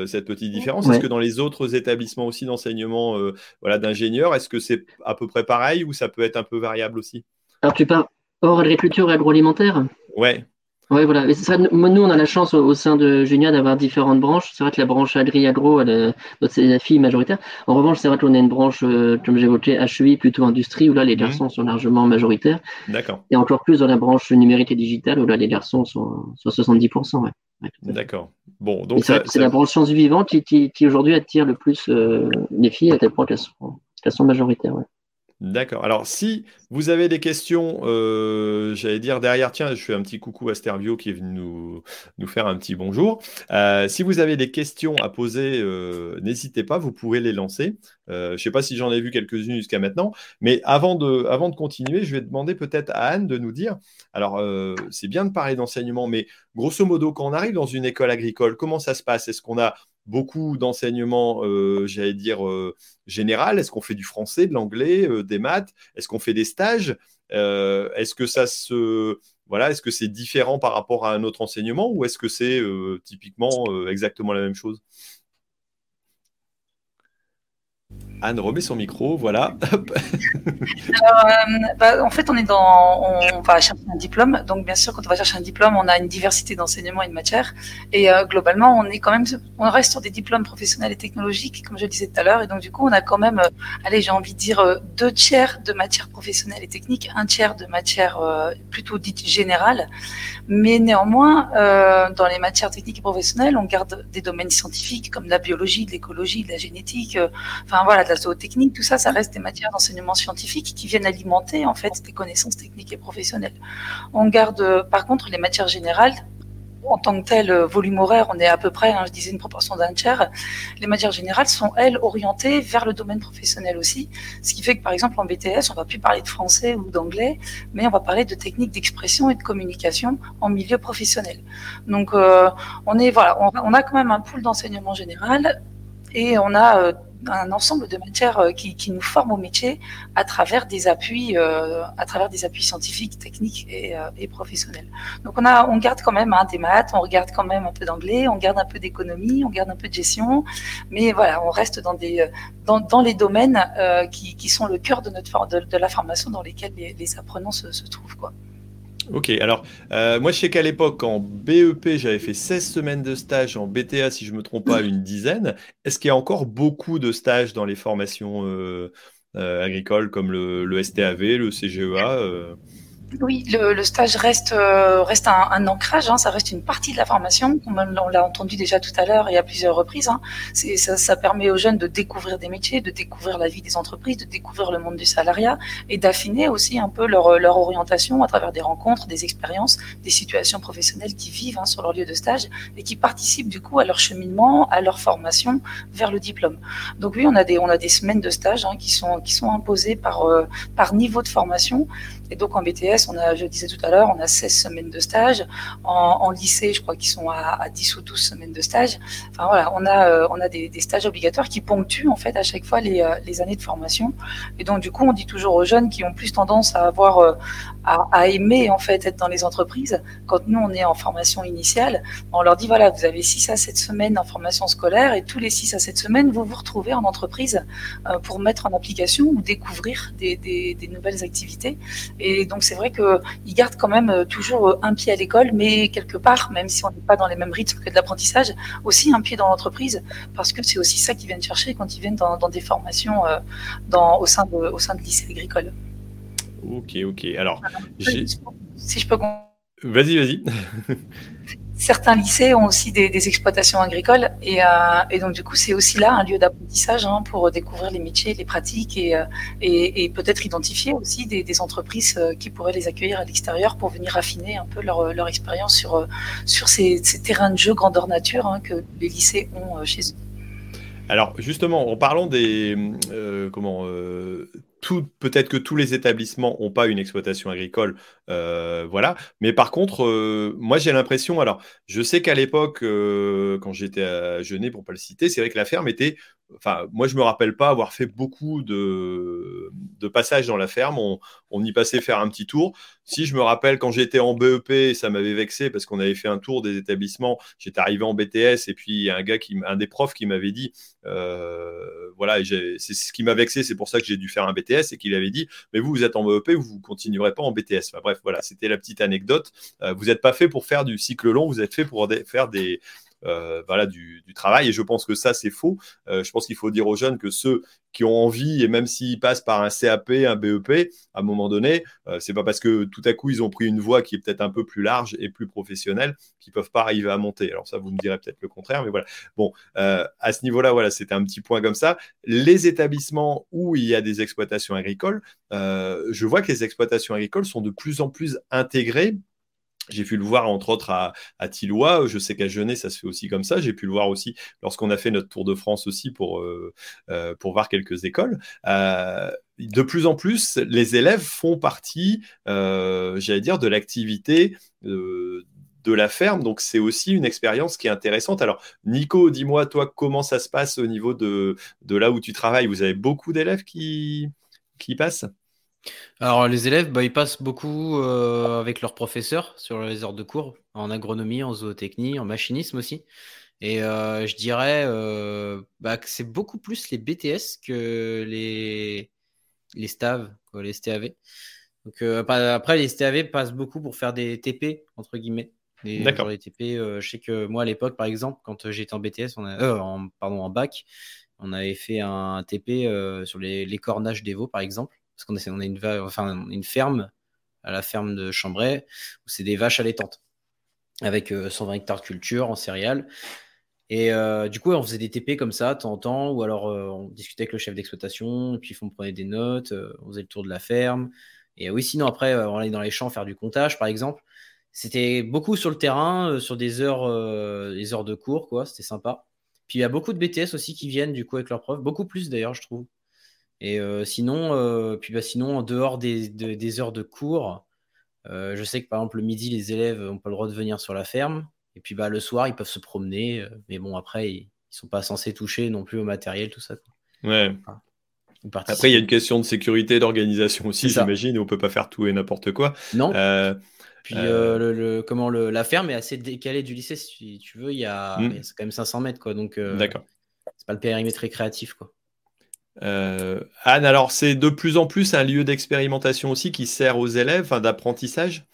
cette petite différence. Est-ce que dans les autres établissements aussi d'enseignement, voilà, d'ingénieurs, est-ce que c'est à peu près pareil ou ça peut être un peu variable aussi? Alors tu parles hors agriculture et agroalimentaire? Ouais. Oui, voilà. nous, on a la chance au, sein de Junia d'avoir différentes branches. C'est vrai que la branche agri-agro, c'est la fille majoritaire. En revanche, c'est vrai qu'on a une branche, euh, comme j'évoquais, HEI, plutôt industrie, où là, les mhm. garçons sont largement majoritaires. D'accord. Et encore plus dans la branche numérique et digitale, où là, les garçons sont, sont 70%. Ouais. D'accord. Bon, donc c'est la branche sciences vivantes qui, qui, aujourd'hui attire le plus euh, les filles à tel point qu'elles sont, sont, majoritaires. D'accord. Alors, si vous avez des questions, euh, j'allais dire derrière, tiens, je fais un petit coucou à Stervio qui est venu nous, faire un petit bonjour. Euh, si vous avez des questions à poser, euh, n'hésitez pas, vous pouvez les lancer. je ne sais pas si j'en ai vu quelques-unes jusqu'à maintenant, mais avant de continuer, je vais demander peut-être à Anne de nous dire, alors c'est bien de parler d'enseignement, mais grosso modo, quand on arrive dans une école agricole, comment ça se passe? Est-ce qu'on a beaucoup d'enseignements, euh, j'allais dire, euh, général Est-ce qu'on fait du français, de l'anglais, euh, des maths? Est-ce qu'on fait des stages? Est-ce que ça se... Voilà, est-ce que c'est différent par rapport à un autre enseignement ou est-ce que c'est typiquement exactement la même chose? Anne remet son micro, voilà. Euh, bah, en fait, on est dans, on va chercher un diplôme. Donc, bien sûr, quand on va chercher un diplôme, on a une diversité d'enseignements et de matières. Et euh, globalement, on est quand même, on reste sur des diplômes professionnels et technologiques, comme je le disais tout à l'heure. Et donc, du coup, on a quand même, euh, allez, j'ai envie de dire deux tiers de matières professionnelles et techniques, un tiers de matières plutôt dites générales. Mais néanmoins, dans les matières techniques et professionnelles, on garde des domaines scientifiques comme la biologie, de l'écologie, de la génétique. enfin voilà, la zootechnique, tout ça, ça reste des matières d'enseignement scientifique qui viennent alimenter en fait des connaissances techniques et professionnelles. On garde par contre les matières générales en tant que tel euh, volume horaire, on est à peu près, hein, je disais, une proportion d'un tiers. Les matières générales sont, elles, orientées vers le domaine professionnel aussi. Ce qui fait que, par exemple, en BTS, on va plus parler de français ou d'anglais, mais on va parler de techniques d'expression et de communication en milieu professionnel. Donc, euh, on est, voilà, on, a quand même un pool d'enseignement général et on a euh, un ensemble de matières euh, qui, qui, nous forment au métier à travers des appuis, euh, à travers des appuis scientifiques, techniques et, euh, et, professionnels. Donc on a, on garde quand même hein, des maths, on regarde quand même un peu d'anglais, on garde un peu d'économie, on garde un peu de gestion, mais voilà, on reste dans des, dans, dans les domaines qui, qui, sont le cœur de notre de, la formation dans lesquels les, les apprenants se, se trouvent quoi. Ok, alors euh, moi je sais qu'à l'époque en BEP j'avais fait 16 semaines de stage, en BTA si je ne me trompe pas une dizaine. Est-ce qu'il y a encore beaucoup de stages dans les formations euh, euh, agricoles comme le, le, STAV, le CGEA oui, le, le, stage reste, euh, reste un, un ancrage, hein, ça reste une partie de la formation, comme on l'a entendu déjà tout à l'heure et à plusieurs reprises. Hein. Ça, ça, permet aux jeunes de découvrir des métiers, de découvrir la vie des entreprises, de découvrir le monde du salariat et d'affiner aussi un peu leur, leur, orientation à travers des rencontres, des expériences, des situations professionnelles qui vivent hein, sur leur lieu de stage et qui participent du coup à leur cheminement, à leur formation vers le diplôme. Donc oui, on a des, on a des semaines de stage hein, qui, sont, qui sont imposées par, euh, par niveau de formation et donc en BTS, on a, je disais tout à l'heure, on a 16 semaines de stage. En, lycée, je crois qu'ils sont à, 10 ou 12 semaines de stage. Enfin voilà, on a, euh, on a des, stages obligatoires qui ponctuent en fait à chaque fois les, euh, les, années de formation. Et donc du coup, on dit toujours aux jeunes qui ont plus tendance à avoir, euh, à, aimer en fait être dans les entreprises. Quand nous on est en formation initiale, on leur dit voilà, vous avez 6 à 7 semaines en formation scolaire et tous les 6 à 7 semaines, vous vous retrouvez en entreprise pour mettre en application ou découvrir des, nouvelles activités. Donc c'est vrai qu'ils gardent quand même euh, toujours euh, un pied à l'école, mais quelque part, même si on n'est pas dans les mêmes rythmes que de l'apprentissage, aussi un pied dans l'entreprise, parce que c'est aussi ça qu'ils viennent chercher quand ils viennent dans, des formations euh, dans, au, sein de, au sein de lycées agricoles. Ok, ok. Alors, si je peux... Vas-y, vas-y. certains lycées ont aussi des, exploitations agricoles et, euh, donc du coup c'est aussi là un lieu d'apprentissage hein, pour découvrir les métiers, les pratiques et, euh, peut-être identifier aussi des, entreprises euh, qui pourraient les accueillir à l'extérieur pour venir affiner un peu leur, leur expérience sur, ces, terrains de jeu grandeur nature hein, que les lycées ont chez eux. Alors justement, en parlant des comment peut-être que tous les établissements n'ont pas une exploitation agricole, euh, voilà. Mais par contre, euh, moi j'ai l'impression, alors je sais qu'à l'époque, euh, quand j'étais à Genet, pour pas le citer, c'est vrai que la ferme était, enfin moi je me rappelle pas avoir fait beaucoup de, passages dans la ferme. On, y passait faire un petit tour. Si je me rappelle quand j'étais en BEP, ça m'avait vexé parce qu'on avait fait un tour des établissements. J'étais arrivé en BTS et puis un gars qui, un des profs qui m'avait dit, voilà, c'est ce qui m'a vexé, c'est pour ça que j'ai dû faire un BTS et qu'il avait dit Mais vous, vous êtes en BEP, vous ne continuerez pas en BTS. bref, voilà, c'était la petite anecdote. Euh, vous n'êtes pas fait pour faire du cycle long, vous êtes fait pour faire des, voilà, du, du, travail. Et je pense que ça, c'est faux. je pense qu'il faut dire aux jeunes que ceux qui ont envie, et même s'ils passent par un CAP, un BEP, à un moment donné, c'est pas parce que tout à coup ils ont pris une voie qui est peut-être un peu plus large et plus professionnelle qu'ils peuvent pas arriver à monter. Alors ça, vous me direz peut-être le contraire, mais voilà. Bon, à ce niveau-là, voilà, c'était un petit point comme ça. Les établissements où il y a des exploitations agricoles, je vois que les exploitations agricoles sont de plus en plus intégrées j'ai pu le voir entre autres à, à. Je sais qu'à Genet, ça se fait aussi comme ça. J'ai pu le voir aussi lorsqu'on a fait notre tour de France aussi pour, euh, euh, pour voir quelques écoles. Euh, de plus en plus, les élèves font partie, j'allais dire, de l'activité de la ferme. Donc, c'est aussi une expérience qui est intéressante. Alors, Nico, dis-moi, toi, comment ça se passe au niveau de, de là où tu travailles? Vous avez beaucoup d'élèves qui, qui passent? Alors, les élèves, bah, ils passent beaucoup euh, avec leurs professeurs sur les heures de cours, en agronomie, en zootechnie, en machinisme aussi. Et euh, je dirais euh, bah, que c'est beaucoup plus les BTS que les, les STAV, les STAV. Donc, après, les STAV passent beaucoup pour faire des TP, entre guillemets. D'accord. Les TP, je sais que moi, à l'époque, par exemple, quand j'étais en BTS, on a, en, pardon, en bac, on avait fait un TP sur les, les cornages des veaux, par exemple parce qu'on a, on une ferme, à la ferme de Chambray, où c'est des vaches allaitantes, avec 120 euh, hectares de culture en céréales. Et euh, du coup, on faisait des TP comme ça, de temps en temps, ou alors euh, on discutait avec le chef d'exploitation, puis on prenait des notes, on faisait le tour de la ferme. Et oui, sinon, après, on allait dans les champs faire du comptage, par exemple. C'était beaucoup sur le terrain, sur des heures, des heures de cours, quoi. C'était sympa. Puis il y a beaucoup de BTS aussi qui viennent, du coup, avec leurs profs. Beaucoup plus, d'ailleurs, je trouve. Et euh, sinon, euh, puis bah, sinon, en dehors des, des heures de cours, euh, je sais que par exemple le midi, les élèves n'ont pas le droit de venir sur la ferme. Et puis bah, le soir, ils peuvent se promener. mais bon, après, ils ne sont pas censés toucher non plus au matériel, tout ça. Ouais. après, il y a une question de sécurité, d'organisation aussi, j'imagine. On ne peut pas faire tout et n'importe quoi. Non. Puis le, comment le, la ferme est assez décalée du lycée, si tu veux. Il y a, hmm. c'est quand même 500 mètres, quoi. Donc, D'accord. c'est pas le périmètre récréatif, quoi. Euh, Anne, alors c'est de plus en plus un lieu d'expérimentation aussi qui sert aux élèves, d'apprentissage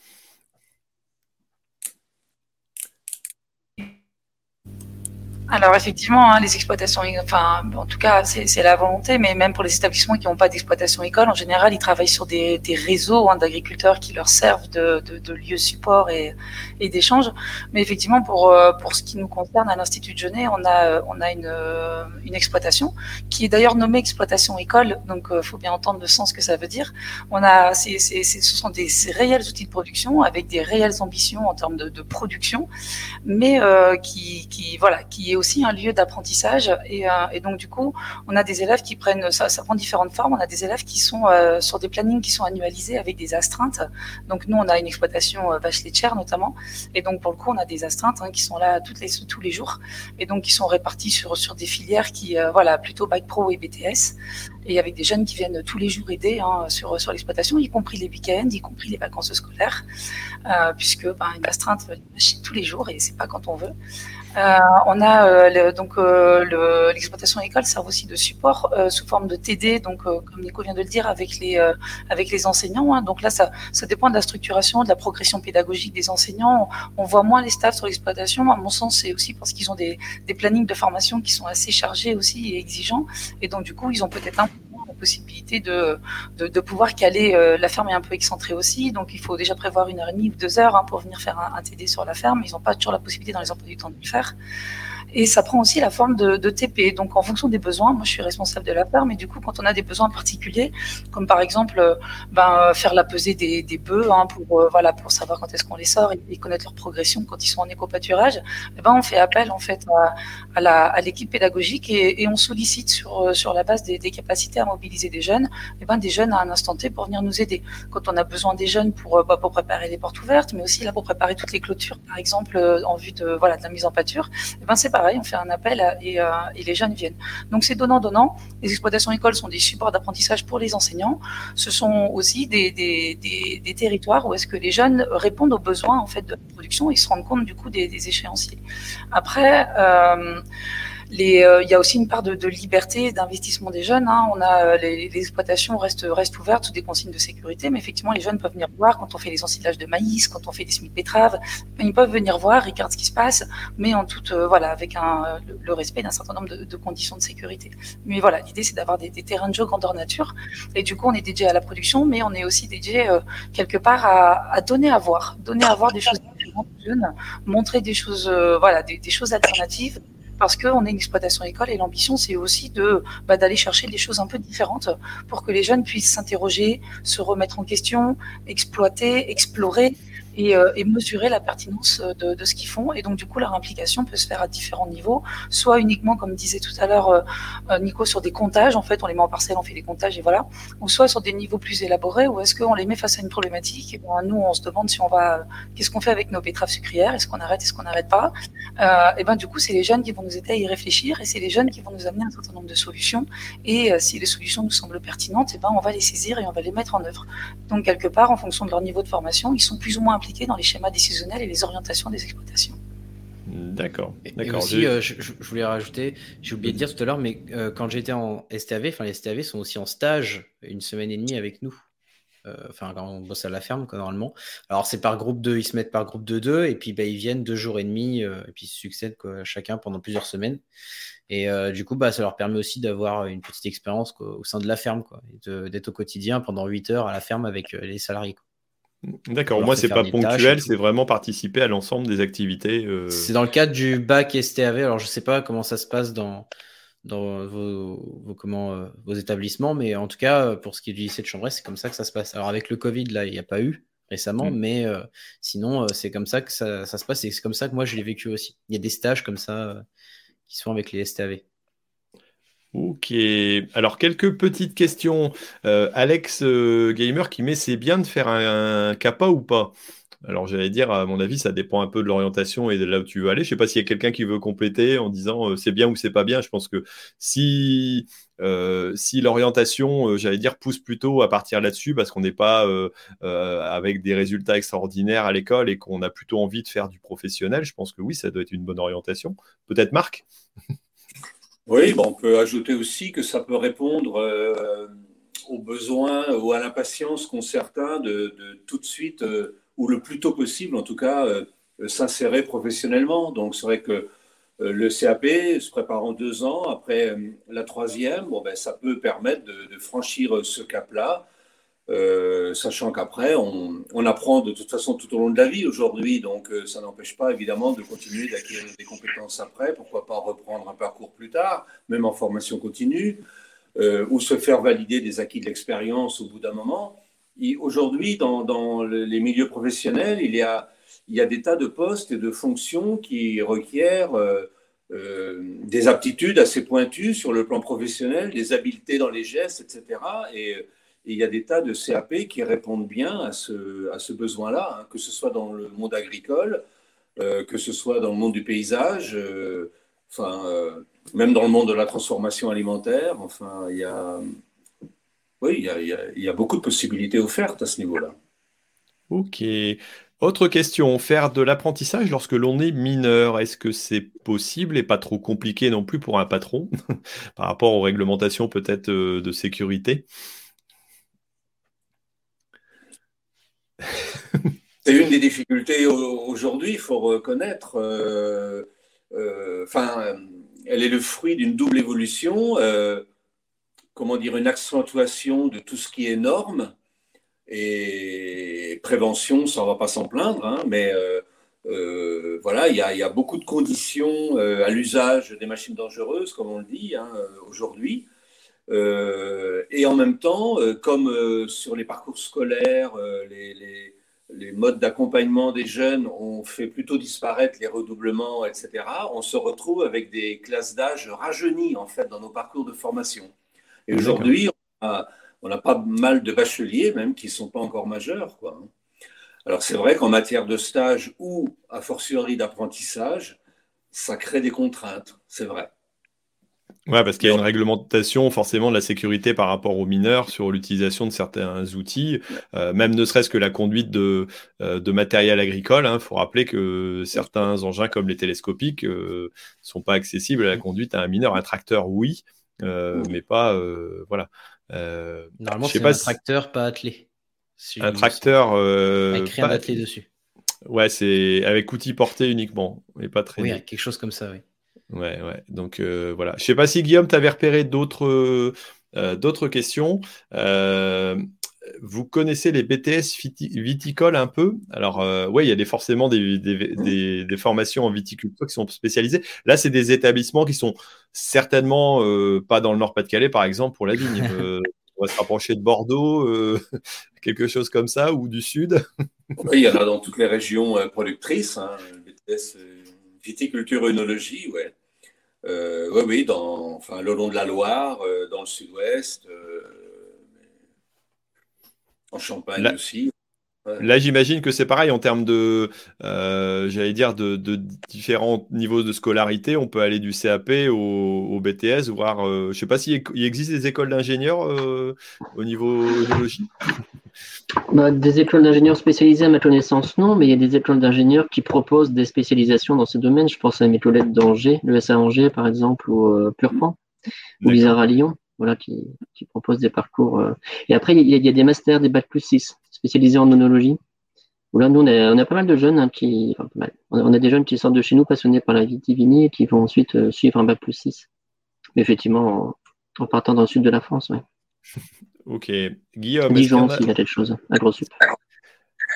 Alors effectivement, hein, les exploitations, enfin en tout cas c'est la volonté, mais même pour les établissements qui n'ont pas d'exploitation école, en général ils travaillent sur des, des réseaux hein, d'agriculteurs qui leur servent de, de, de lieux support et, et d'échange. Mais effectivement pour euh, pour ce qui nous concerne à l'Institut de Genève, on a on a une, euh, une exploitation qui est d'ailleurs nommée exploitation école, donc euh, faut bien entendre le sens que ça veut dire. On a c'est ce sont des réels outils de production avec des réelles ambitions en termes de, de production, mais qui qui voilà qui est aussi un lieu d'apprentissage. Et, euh, et, donc, du coup, on a des élèves qui prennent, ça, prend différentes formes. On a des élèves qui sont euh, sur des plannings qui sont annualisés avec des astreintes. Donc, nous, on a une exploitation euh, vache notamment. Et donc, pour le coup, on a des astreintes hein, qui sont là toutes les, tous les jours. Et donc, qui sont réparties sur, sur des filières qui, voilà, plutôt Bac Pro et BTS et avec des jeunes qui viennent tous les jours aider hein, sur, sur l'exploitation, y compris les week-ends, y compris les vacances scolaires, euh, puisque ben, une astreinte tous les jours et c'est pas quand on veut. Euh, on a euh, donc euh, l'exploitation école sert aussi de support sous forme de TD, donc comme Nico vient de le dire, avec les avec les enseignants. Hein. Donc là, ça, ça dépend de la structuration, de la progression pédagogique des enseignants. On, voit moins les staffs sur l'exploitation. À mon sens, c'est aussi parce qu'ils ont des, des plannings de formation qui sont assez chargés aussi et exigeants, et donc du coup, ils ont peut-être un possibilité de, pouvoir caler. Euh, la ferme est un peu excentrée aussi, donc il faut déjà prévoir une heure et demie ou deux heures hein, pour venir faire un, un, TD sur la ferme. Ils n'ont pas toujours la possibilité dans les emplois du temps de le faire. Et ça prend aussi la forme de, TP. Donc, en fonction des besoins, moi, je suis responsable de la ferme. Et du coup, quand on a des besoins particuliers, comme par exemple, euh, ben, faire la pesée des, bœufs, hein, pour, euh, voilà, pour savoir quand est-ce qu'on les sort et, connaître leur progression quand ils sont en éco-pâturage, eh ben, on fait appel, en fait, à, l'équipe pédagogique et, on sollicite sur, euh, la base des, des, capacités à mobiliser des jeunes, eh ben, des jeunes à un instant T pour venir nous aider. Quand on a besoin des jeunes pour, bah, pour préparer les portes ouvertes, mais aussi là pour préparer toutes les clôtures, par exemple, en vue de, voilà, de la mise en pâture, eh ben, c'est pareil, on fait un appel euh, et, les jeunes viennent. Donc c'est donnant-donnant. Les exploitations écoles sont des supports d'apprentissage pour les enseignants. Ce sont aussi des, territoires où est-ce que les jeunes répondent aux besoins en fait de la production et se rendent compte du coup des, échéanciers. Après, euh, les, euh, il y a aussi une part de, de liberté d'investissement des jeunes. Hein. On a les, les, exploitations restent, restent ouvertes sous des consignes de sécurité, mais effectivement, les jeunes peuvent venir voir quand on fait les ensilages de maïs, quand on fait des semis de betteraves. Ils peuvent venir voir, regarder ce qui se passe, mais en toute, voilà, avec un, le, respect d'un certain nombre de, de, conditions de sécurité. Mais voilà, l'idée, c'est d'avoir des, des, terrains de jeu grandeur nature. Et du coup, on est dédié à la production, mais on est aussi dédié euh, quelque part à, à, donner à voir, donner à voir des choses différentes aux jeunes, montrer des choses, euh, voilà, des, des choses alternatives parce qu'on est une exploitation école et l'ambition c'est aussi de bah, d'aller chercher des choses un peu différentes pour que les jeunes puissent s'interroger, se remettre en question, exploiter, explorer et, euh, et mesurer la pertinence de, de ce qu'ils font. Et donc, du coup, leur implication peut se faire à différents niveaux, soit uniquement, comme disait tout à l'heure euh, euh, Nico, sur des comptages, en fait, on les met en parcelle, on fait des comptages et voilà, ou soit sur des niveaux plus élaborés, ou est-ce qu'on les met face à une problématique et ben, Nous, on se demande si on va, qu'est-ce qu'on fait avec nos betteraves sucrières, est-ce qu'on arrête, est-ce qu'on n'arrête pas? Euh, Et ben, du coup, c'est les jeunes qui vont nous aider à y réfléchir et c'est les jeunes qui vont nous amener un certain nombre de solutions. Et euh, si les solutions nous semblent pertinentes, et ben, on va les saisir et on va les mettre en œuvre. Donc, quelque part, en fonction de leur niveau de formation, ils sont plus ou moins impliqués dans les schémas décisionnels et les orientations des exploitations. D'accord. D'accord. aussi, euh, je, je, voulais rajouter, j'ai oublié de dire tout à l'heure, mais euh, quand j'étais en STAV, enfin les STAV sont aussi en stage une semaine et demie avec nous. Euh, enfin, quand on bosse à la ferme, quoi, normalement. Alors, c'est par groupe 2, ils se mettent par groupe de 2, et puis bah, ils viennent deux jours et demi, et puis ils se succèdent quoi, chacun pendant plusieurs semaines. Et du coup, bah, ça leur permet aussi d'avoir une petite expérience au sein de la ferme, quoi, d'être au quotidien pendant 8 heures à la ferme avec les salariés. Quoi. D'accord, moi c'est pas ponctuel, c'est vraiment participer à l'ensemble des activités. Euh... C'est dans le cadre du bac STAV, alors je sais pas comment ça se passe dans, dans vos, vos comment, euh, vos établissements, mais en tout cas pour ce qui est du lycée de Chambray, c'est comme ça que ça se passe. Alors avec le Covid, là, il n'y a pas eu récemment, mm. mais euh, sinon c'est comme ça que ça, ça se passe et c'est comme ça que moi je l'ai vécu aussi. Il y a des stages comme ça euh, qui sont avec les STAV. Ok, alors quelques petites questions. Euh, Alex euh, Gamer qui met c'est bien de faire un, un kappa ou pas? Alors j'allais dire, à mon avis, ça dépend un peu de l'orientation et de là où tu veux aller. Je sais pas s'il y a quelqu'un qui veut compléter en disant euh, c'est bien ou c'est pas bien. Je pense que si, l'orientation, j'allais dire, pousse plutôt à partir là-dessus parce qu'on n'est pas avec des résultats extraordinaires à l'école et qu'on a plutôt envie de faire du professionnel, je pense que oui, ça doit être une bonne orientation. Peut-être Marc? Oui, bon, on peut ajouter aussi que ça peut répondre euh, aux besoins ou à l'impatience qu'ont certains de, de, tout de suite, euh, ou le plus tôt possible en tout cas, euh, s'insérer professionnellement. Donc c'est vrai que le CAP, se prépare en deux ans, après la troisième, bon, ben, ça peut permettre de, de franchir ce cap-là euh, sachant qu'après, on, apprend de toute façon tout au long de la vie aujourd'hui, donc euh, ça n'empêche pas évidemment de continuer d'acquérir des compétences après, pourquoi pas reprendre un parcours plus tard, même en formation continue, euh, ou se faire valider des acquis de l'expérience au bout d'un moment. Aujourd'hui, dans, les milieux professionnels, il y, a, des tas de postes et de fonctions qui requièrent des aptitudes assez pointues sur le plan professionnel, des habiletés dans les gestes, etc. Et et il y a des tas de CAP qui répondent bien à ce, besoin-là, hein, que ce soit dans le monde agricole, euh, que ce soit dans le monde du paysage, euh, enfin, euh, même dans le monde de la transformation alimentaire. Enfin, il y a, oui, il y a beaucoup de possibilités offertes à ce niveau-là. Ok. Autre question, faire de l'apprentissage lorsque l'on est mineur, est-ce que c'est possible et pas trop compliqué non plus pour un patron par rapport aux réglementations peut-être de sécurité? C'est une des difficultés aujourd'hui, il faut reconnaître. Euh, euh, enfin, elle est le fruit d'une double évolution. Euh, comment dire, une accentuation de tout ce qui est norme et prévention, ça on va pas s'en plaindre, hein, mais voilà, il y, a, beaucoup de conditions à l'usage des machines dangereuses, comme on le dit hein, aujourd'hui. Euh, et en même temps, euh, comme euh, sur les parcours scolaires, les, les, les, modes d'accompagnement des jeunes ont fait plutôt disparaître les redoublements, etc., on se retrouve avec des classes d'âge rajeunies, en fait, dans nos parcours de formation. Et aujourd'hui, on a, on a, pas mal de bacheliers, même, qui ne sont pas encore majeurs, quoi. Alors, c'est vrai qu'en matière de stage ou, a fortiori, d'apprentissage, ça crée des contraintes, c'est vrai. Ouais, parce qu'il y a une réglementation forcément de la sécurité par rapport aux mineurs sur l'utilisation de certains outils, euh, même ne serait-ce que la conduite de, euh, de matériel agricole. Il hein. faut rappeler que certains engins comme les télescopiques ne euh, sont pas accessibles à la conduite à un mineur. Un tracteur, oui, mais pas. voilà. Normalement, c'est pas un tracteur pas attelé. un tracteur. avec rien attelé dessus. Ouais, c'est avec outils portés uniquement, et pas très. Oui, quelque chose comme ça, oui. Ouais, ouais. Donc euh, voilà. Je sais pas si Guillaume, tu avais repéré d'autres euh, d'autres questions. Euh, vous connaissez les BTS viticoles un peu? Alors, oui, il y a des, forcément des, des, des, formations en viticulture qui sont spécialisées. Là, c'est des établissements qui sont certainement pas dans le Nord-Pas-de-Calais, par exemple, pour la vigne. on va se rapprocher de Bordeaux, quelque chose comme ça, ou du Sud. oui, il y en a dans toutes les régions productrices. Hein, BTS viticulture œnologie, ouais. Euh, oui, oui, dans, enfin, le long de la Loire, euh, dans le sud-ouest, euh, en Champagne aussi. Là, j'imagine que c'est pareil en termes de, j'allais dire, de, différents niveaux de scolarité. On peut aller du CAP au, BTS, voire, je ne sais pas s'il existe des écoles d'ingénieurs au niveau œnologie. Bah, des écoles d'ingénieurs spécialisées, à ma connaissance, non, mais il y a des écoles d'ingénieurs qui proposent des spécialisations dans ce domaine. Je pense à mes collègues d'Angers, le SA Angers, par exemple, ou euh, Purpan, ou l'ISAR à Lyon, voilà, qui, qui, proposent des parcours. Euh. Et après, il y, a, des masters, des bac plus 6, spécialisés en onologie. Où là, nous, on a, on a pas mal de jeunes hein, qui. Enfin, on a des jeunes qui sortent de chez nous passionnés par la vitivini et qui vont ensuite euh, suivre un bac plus 6. Mais effectivement, en, partant dans le sud de la France, oui. Ok. Guillaume. Dijon s'il y a quelque chose, à gros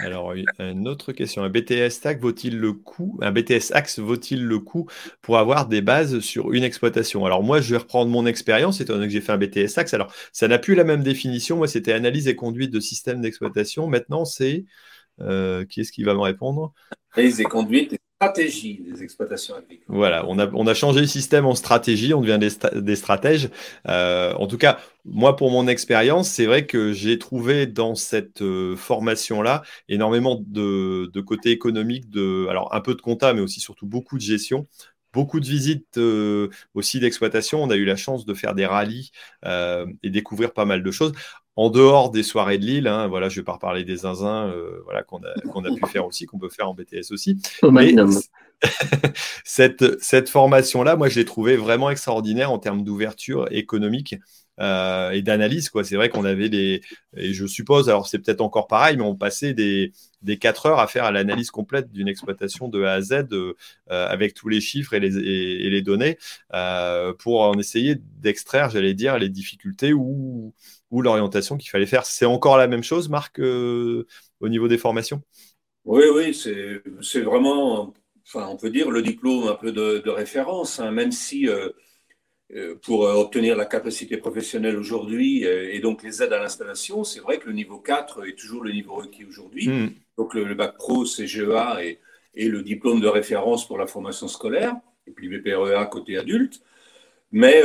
Alors, une autre question. Un BTS Stack vaut-il le coup, un BTS Axe vaut-il le coup pour avoir des bases sur une exploitation? Alors, moi, je vais reprendre mon expérience, étant donné que j'ai fait un BTS Axe. Alors, ça n'a plus la même définition. Moi, c'était analyse et conduite de système d'exploitation. Maintenant, c'est. Euh, qui est-ce qui va me répondre? Analyse et conduite stratégie des exploitations agricoles. Voilà, on a, on a changé le système en stratégie, on devient des, des stratèges. Euh, en tout cas, moi, pour mon expérience, c'est vrai que j'ai trouvé dans cette euh, formation-là énormément de, de côté économique, de, alors un peu de compta, mais aussi surtout beaucoup de gestion beaucoup de visites euh, aussi d'exploitation. On a eu la chance de faire des rallyes et découvrir pas mal de choses en dehors des soirées de Lille, hein, voilà, je vais pas reparler des zinzins euh, voilà, qu'on a, qu'on a pu faire aussi, qu'on peut faire en BTS aussi. Mais cette, cette formation-là, moi, je l'ai trouvée vraiment extraordinaire en termes d'ouverture économique euh, et d'analyse. Quoi. C'est vrai qu'on avait des, et je suppose, alors c'est peut-être encore pareil, mais on passait des, des 4 heures à faire l'analyse complète d'une exploitation de A à Z euh, avec tous les chiffres et les, données pour en essayer d'extraire, j'allais dire, les difficultés ou l'orientation qu'il fallait faire. C'est encore la même chose, Marc, euh, au niveau des formations? Oui, oui, c'est vraiment, enfin, on peut dire, le diplôme un peu de, référence, hein, même si euh, euh, pour obtenir la capacité professionnelle aujourd'hui et donc les aides à l'installation, c'est vrai que le niveau 4 est toujours le niveau requis aujourd'hui. Hmm. Donc le, bac pro, CGEA et, et le diplôme de référence pour la formation scolaire, et puis BPREA côté adulte. Mais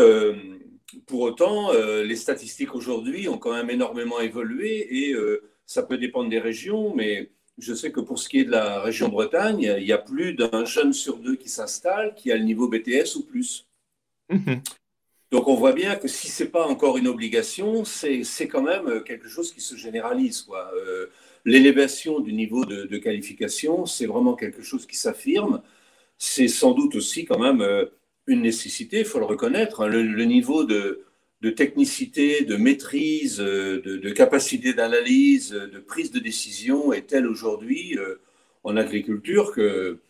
pour autant, euh, les statistiques aujourd'hui ont quand même énormément évolué et euh, ça peut dépendre des régions, mais je sais que pour ce qui est de la région Bretagne, il y a plus d'un jeune sur deux qui s'installe qui a le niveau BTS ou plus. Mhm. Donc on voit bien que si ce n'est pas encore une obligation, c'est quand même quelque chose qui se généralise. Euh, l'élévation du niveau de, qualification, c'est vraiment quelque chose qui s'affirme. C'est sans doute aussi quand même une nécessité, il faut le reconnaître. Hein. Le, niveau de, technicité, de maîtrise, euh, de, capacité d'analyse, de prise de décision est tel aujourd'hui euh, en agriculture que euh,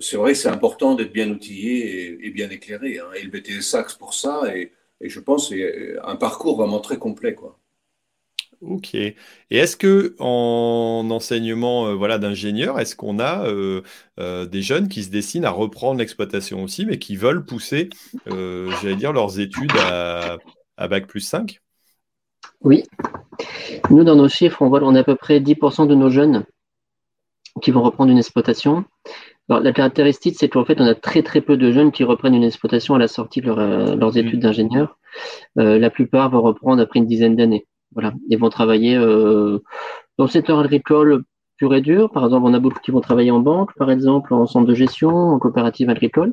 c'est vrai que c'est important d'être bien outillé et, bien éclairé. Hein. Et le BTS Sax pour ça, et, et je pense, c'est un parcours vraiment très complet. Quoi. Ok. Et est-ce que en enseignement euh, voilà, d'ingénieur, est-ce qu'on a euh, euh, des jeunes qui se dessinent à reprendre l'exploitation aussi, mais qui veulent pousser, j'allais dire, leurs études à, Bac plus 5 Oui. Nous, dans nos chiffres, on voit qu'on a à peu près 10% de nos jeunes qui vont reprendre une exploitation. Alors, la caractéristique, c'est qu'en fait, on a très très peu de jeunes qui reprennent une exploitation à la sortie de leurs mmh. études d'ingénieur. la plupart vont reprendre après une dizaine d'années. Voilà, ils vont travailler euh, dans le secteur agricole pur et dur. Par exemple, on a beaucoup qui vont travailler en banque, par exemple, en centre de gestion, en coopérative agricole.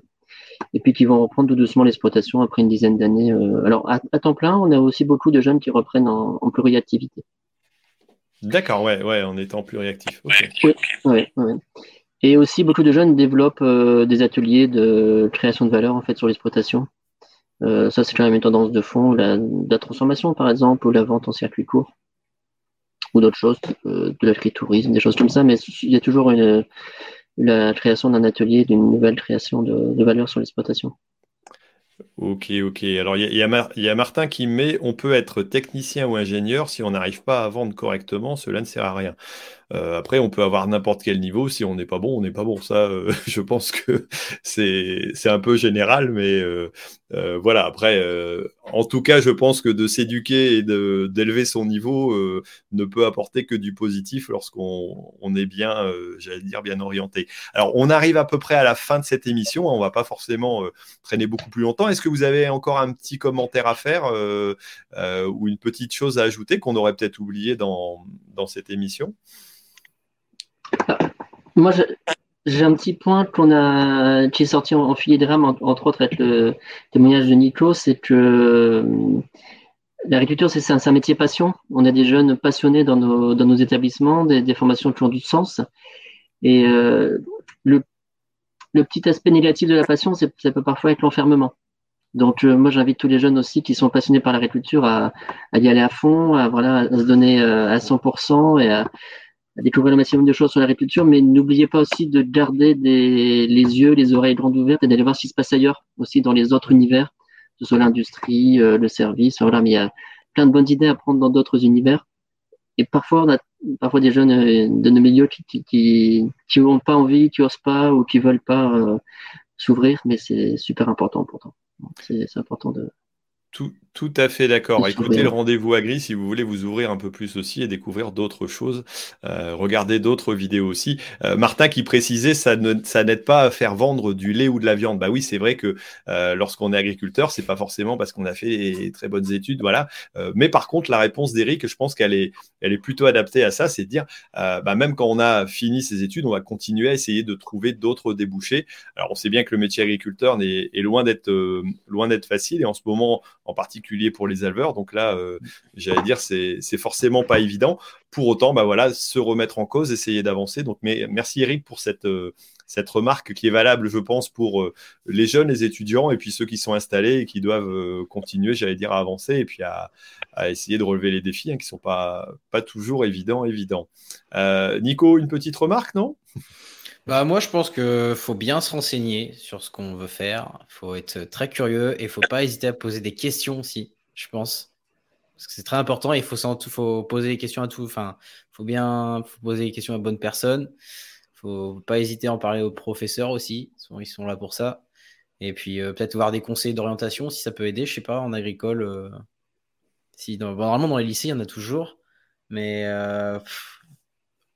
et puis qui vont reprendre tout doucement l'exploitation après une dizaine d'années. alors à, temps plein, on a aussi beaucoup de jeunes qui reprennent en, en pluriactivité. D'accord, ouais, ouais, en étant pluriactif. Oui, Et aussi, beaucoup de jeunes développent des ateliers de création de valeur en fait sur l'exploitation. Euh, ça, c'est quand même une tendance de fond, la, la, transformation par exemple, ou la vente en circuit court, ou d'autres choses, euh, de l'agritourisme, des choses comme ça, mais il y a toujours une, la création d'un atelier, d'une nouvelle création de, valeur sur l'exploitation. Ok, ok. Alors, il y, a Martin qui met on peut être technicien ou ingénieur si on n'arrive pas à vendre correctement, cela ne sert à rien. Euh, après, on peut avoir n'importe quel niveau. Si on n'est pas bon, on n'est pas bon. Ça, euh, je pense que c'est un peu général, mais euh, voilà. Après, en tout cas, je pense que de s'éduquer et d'élever son niveau ne peut apporter que du positif lorsqu'on on est bien, j'allais dire, bien orienté. Alors, on arrive à peu près à la fin de cette émission. On va pas forcément traîner beaucoup plus longtemps. Est-ce que vous avez encore un petit commentaire à faire ou une petite chose à ajouter qu'on aurait peut-être oublié dans, dans cette émission? Moi, j'ai un petit point qu'on a, qui est sorti en, filigrane, entre autres avec le témoignage de Nico, c'est que euh, l'agriculture, c'est un, métier passion. On a des jeunes passionnés dans nos, dans nos établissements, des, formations qui ont du sens. Et euh, le, petit aspect négatif de la passion, ça peut parfois être l'enfermement. Donc euh, moi j'invite tous les jeunes aussi qui sont passionnés par l'agriculture à, à, y aller à fond, à à se donner à 100% et à, découvrir le maximum de choses sur l'agriculture, mais n'oubliez pas aussi de garder les yeux, les oreilles grandes ouvertes et d'aller voir ce qui se passe ailleurs, aussi dans les autres univers, que ce soit l'industrie, euh, le service, voilà, mais il y a plein de bonnes idées à prendre dans d'autres univers. Et parfois, on a parfois des jeunes euh, de nos milieux qui qui, qui, ont pas envie, qui osent pas ou qui veulent pas euh, s'ouvrir, mais c'est super important pourtant. C'est important de, tout, tout, à fait d'accord. Écoutez le rendez-vous agri si vous voulez vous ouvrir un peu plus aussi et découvrir d'autres choses. Euh, regardez d'autres vidéos aussi. Euh, Martin qui précisait, ça ne, ça n'aide pas à faire vendre du lait ou de la viande. Bah oui, c'est vrai que euh, lorsqu'on est agriculteur, c'est pas forcément parce qu'on a fait des très bonnes études, voilà. Mais par contre, la réponse d'Eric, je pense qu'elle est, elle est plutôt adaptée à ça, c'est de dire, bah même quand on a fini ses études, on va continuer à essayer de trouver d'autres débouchés. Alors on sait bien que le métier agriculteur est, est loin d'être, loin d'être facile et en ce moment en particulier pour les éleveurs. Donc là, euh, j'allais dire, c'est forcément pas évident. Pour autant, bah voilà, se remettre en cause, essayer d'avancer. Donc, mais, merci Eric pour cette, euh, cette remarque qui est valable, je pense, pour euh, les jeunes, les étudiants et puis ceux qui sont installés et qui doivent continuer, j'allais dire, à avancer et puis à, essayer de relever les défis hein, qui ne sont pas, pas toujours évidents, évidents. Nico, une petite remarque, non? Bah, moi, je pense qu'il faut bien se renseigner sur ce qu'on veut faire. Faut être très curieux et faut pas hésiter à poser des questions aussi, je pense. Parce que c'est très important il faut, poser des questions à tout. Enfin, faut bien poser des questions à bonne personne. Faut pas hésiter à en parler aux professeurs aussi. Ils sont là pour ça. Et puis, euh, peut-être voir des conseils d'orientation si ça peut aider. Je sais pas, en agricole. Euh, normalement, dans les lycées, il y en a toujours. Mais euh,